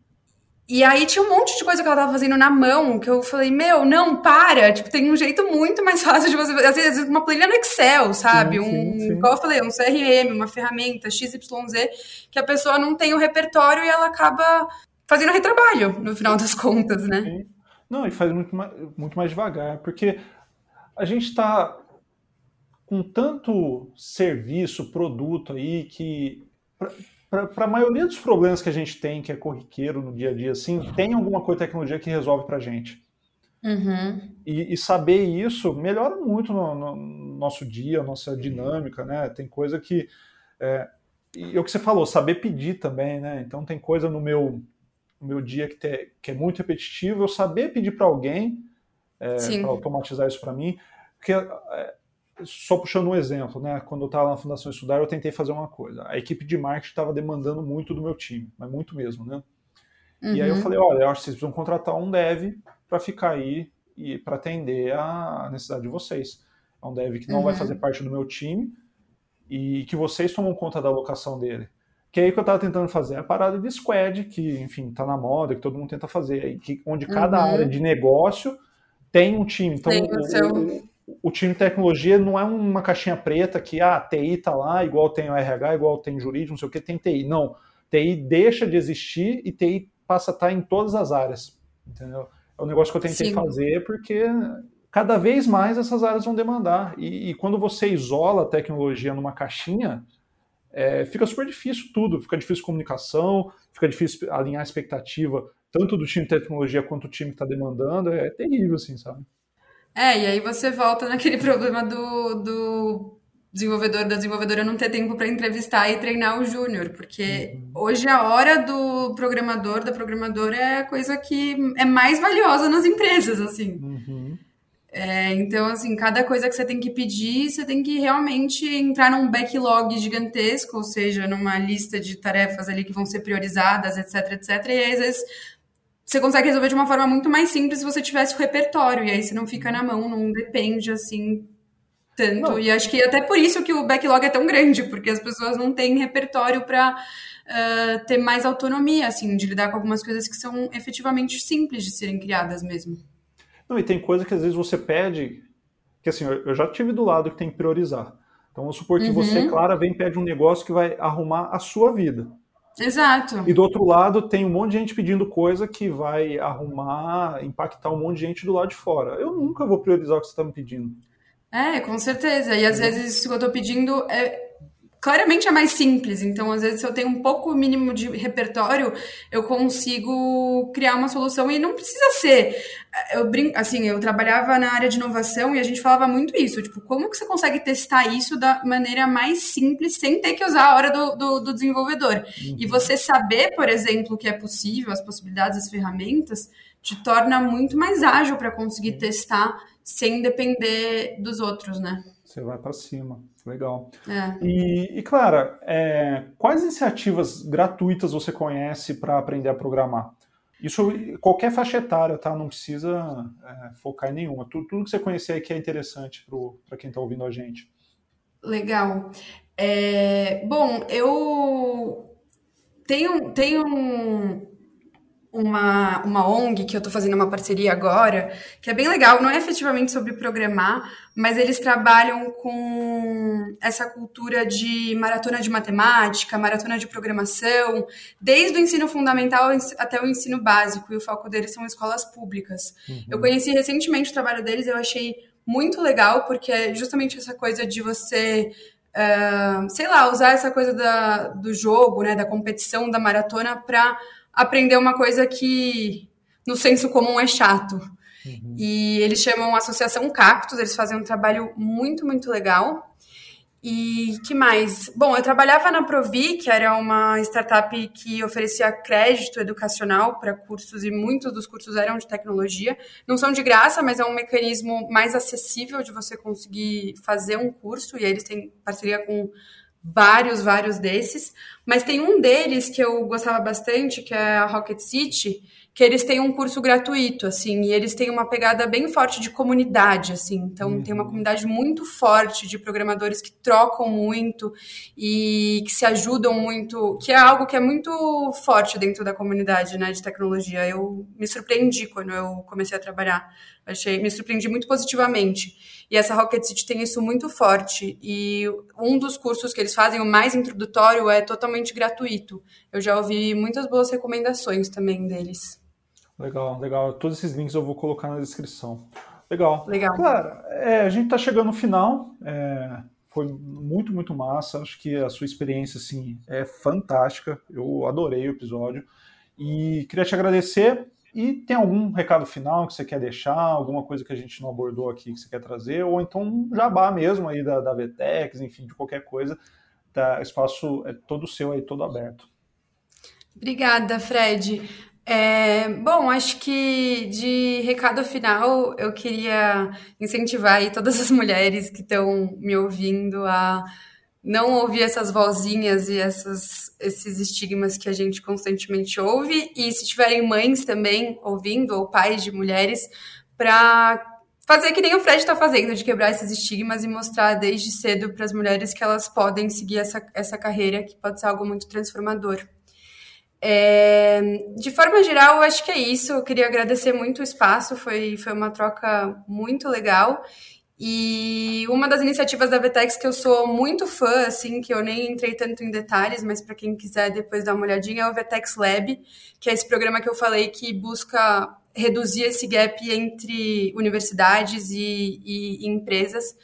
E aí tinha um monte de coisa que ela tava fazendo na mão, que eu falei, meu, não, para. Tipo, tem um jeito muito mais [laughs] fácil de você fazer. Às vezes, uma planilha no Excel, sabe? Sim, um, sim, igual eu falei, um CRM, uma ferramenta XYZ, que a pessoa não tem o repertório e ela acaba fazendo retrabalho, no final das [laughs] contas, né? Não, e faz muito mais, muito mais devagar, porque a gente está com tanto serviço, produto aí que para a maioria dos problemas que a gente tem, que é corriqueiro no dia a dia, assim, tem alguma coisa tecnologia que resolve para a gente. Uhum. E, e, saber isso melhora muito no, no, nosso dia, nossa dinâmica, né? Tem coisa que. É, e o que você falou, saber pedir também, né? Então tem coisa no meu, no meu dia que, te, que é muito repetitivo, eu saber pedir para alguém é, para automatizar isso para mim, porque é, só puxando um exemplo, né? Quando eu estava na Fundação Estudar, eu tentei fazer uma coisa. A equipe de marketing estava demandando muito do meu time, mas muito mesmo, né? Uhum. E aí eu uhum. falei, olha, eu acho que vocês precisam contratar um dev para ficar aí e para atender a necessidade de vocês. É um dev que não uhum. vai fazer parte do meu time e que vocês tomam conta da alocação dele. Que é aí que eu estava tentando fazer a parada de squad, que, enfim, está na moda, que todo mundo tenta fazer, que, onde cada uhum. área de negócio tem um time. Então, tem o, seu o time de tecnologia não é uma caixinha preta que ah, a TI está lá, igual tem o RH, igual tem jurídico, não sei o que, tem TI. Não. TI deixa de existir e TI passa a estar em todas as áreas. Entendeu? É um negócio que eu tentei Sim. fazer porque cada vez mais essas áreas vão demandar. E, e quando você isola a tecnologia numa caixinha, é, fica super difícil tudo. Fica difícil comunicação, fica difícil alinhar a expectativa tanto do time de tecnologia quanto do time que está demandando. É terrível, assim, sabe? É, e aí você volta [laughs] naquele problema do, do desenvolvedor, da desenvolvedora não ter tempo para entrevistar e treinar o júnior, porque uhum. hoje a hora do programador, da programadora é a coisa que é mais valiosa nas empresas, assim. Uhum. É, então, assim, cada coisa que você tem que pedir, você tem que realmente entrar num backlog gigantesco, ou seja, numa lista de tarefas ali que vão ser priorizadas, etc, etc. E aí, às vezes, você consegue resolver de uma forma muito mais simples se você tivesse o repertório, e aí você não fica na mão, não depende, assim, tanto. E acho que até por isso que o backlog é tão grande, porque as pessoas não têm repertório para uh, ter mais autonomia, assim, de lidar com algumas coisas que são efetivamente simples de serem criadas mesmo. Não, e tem coisa que às vezes você pede, que assim, eu já tive do lado que tem que priorizar. Então vamos supor que uhum. você, Clara, vem e pede um negócio que vai arrumar a sua vida. Exato. E do outro lado tem um monte de gente pedindo coisa que vai arrumar, impactar um monte de gente do lado de fora. Eu nunca vou priorizar o que você está me pedindo. É, com certeza. E às é. vezes isso que eu estou pedindo é claramente é mais simples. Então, às vezes, se eu tenho um pouco mínimo de repertório, eu consigo criar uma solução e não precisa ser. Eu brinco, assim, eu trabalhava na área de inovação e a gente falava muito isso, tipo, como que você consegue testar isso da maneira mais simples sem ter que usar a hora do, do, do desenvolvedor? Uhum. E você saber, por exemplo, o que é possível, as possibilidades, as ferramentas, te torna muito mais ágil para conseguir testar sem depender dos outros, né? Você vai para cima. Legal. É. E, e, Clara, é, quais iniciativas gratuitas você conhece para aprender a programar? Isso qualquer faixa etária, tá? Não precisa é, focar em nenhuma. Tudo, tudo, que você conhecer aqui é interessante para quem está ouvindo a gente. Legal. É, bom, eu tenho, tenho uma, uma ONG que eu estou fazendo uma parceria agora, que é bem legal, não é efetivamente sobre programar, mas eles trabalham com essa cultura de maratona de matemática, maratona de programação, desde o ensino fundamental até o ensino básico, e o foco deles são escolas públicas. Uhum. Eu conheci recentemente o trabalho deles, eu achei muito legal, porque é justamente essa coisa de você Uh, sei lá, usar essa coisa da, do jogo, né, da competição, da maratona, para aprender uma coisa que no senso comum é chato. Uhum. E eles chamam Associação Cactus, eles fazem um trabalho muito, muito legal. E que mais? Bom, eu trabalhava na Provi, que era uma startup que oferecia crédito educacional para cursos, e muitos dos cursos eram de tecnologia. Não são de graça, mas é um mecanismo mais acessível de você conseguir fazer um curso, e aí eles têm parceria com vários, vários desses, mas tem um deles que eu gostava bastante, que é a Rocket City, que eles têm um curso gratuito, assim, e eles têm uma pegada bem forte de comunidade, assim, então uhum. tem uma comunidade muito forte de programadores que trocam muito e que se ajudam muito, que é algo que é muito forte dentro da comunidade, né, de tecnologia. Eu me surpreendi quando eu comecei a trabalhar, achei, me surpreendi muito positivamente. E essa Rocket City tem isso muito forte. E um dos cursos que eles fazem, o mais introdutório, é totalmente gratuito. Eu já ouvi muitas boas recomendações também deles. Legal, legal. Todos esses links eu vou colocar na descrição. Legal. Legal. Claro, é, a gente está chegando no final. É, foi muito, muito massa. Acho que a sua experiência assim, é fantástica. Eu adorei o episódio. E queria te agradecer e tem algum recado final que você quer deixar, alguma coisa que a gente não abordou aqui que você quer trazer, ou então um jabá mesmo aí da, da Vetex, enfim, de qualquer coisa. Tá, espaço é todo seu aí, todo aberto. Obrigada, Fred. É, bom, acho que de recado final eu queria incentivar aí todas as mulheres que estão me ouvindo a não ouvir essas vozinhas e essas, esses estigmas que a gente constantemente ouve, e se tiverem mães também ouvindo, ou pais de mulheres, para fazer que nem o Fred está fazendo, de quebrar esses estigmas e mostrar desde cedo para as mulheres que elas podem seguir essa, essa carreira, que pode ser algo muito transformador. É, de forma geral, eu acho que é isso. Eu queria agradecer muito o espaço, foi, foi uma troca muito legal. E uma das iniciativas da Vetex que eu sou muito fã, assim, que eu nem entrei tanto em detalhes, mas para quem quiser depois dar uma olhadinha, é o Vetex Lab, que é esse programa que eu falei que busca reduzir esse gap entre universidades e, e, e empresas.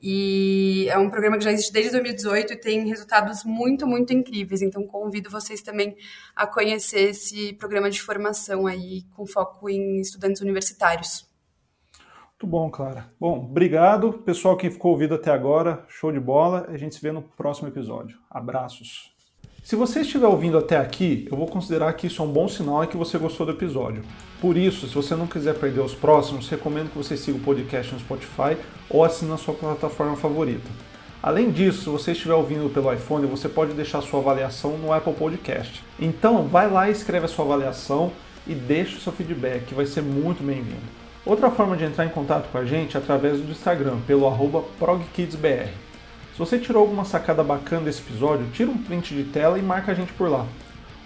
E é um programa que já existe desde 2018 e tem resultados muito, muito incríveis. Então, convido vocês também a conhecer esse programa de formação aí, com foco em estudantes universitários. Muito bom, Clara. Bom, obrigado, pessoal que ficou ouvido até agora. Show de bola. A gente se vê no próximo episódio. Abraços. Se você estiver ouvindo até aqui, eu vou considerar que isso é um bom sinal e que você gostou do episódio. Por isso, se você não quiser perder os próximos, recomendo que você siga o podcast no Spotify ou assine na sua plataforma favorita. Além disso, se você estiver ouvindo pelo iPhone, você pode deixar sua avaliação no Apple Podcast. Então, vai lá e escreve a sua avaliação e deixe o seu feedback, que vai ser muito bem-vindo. Outra forma de entrar em contato com a gente é através do Instagram, pelo progkidsbr. Se você tirou alguma sacada bacana desse episódio, tira um print de tela e marca a gente por lá.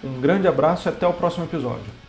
Um grande abraço e até o próximo episódio.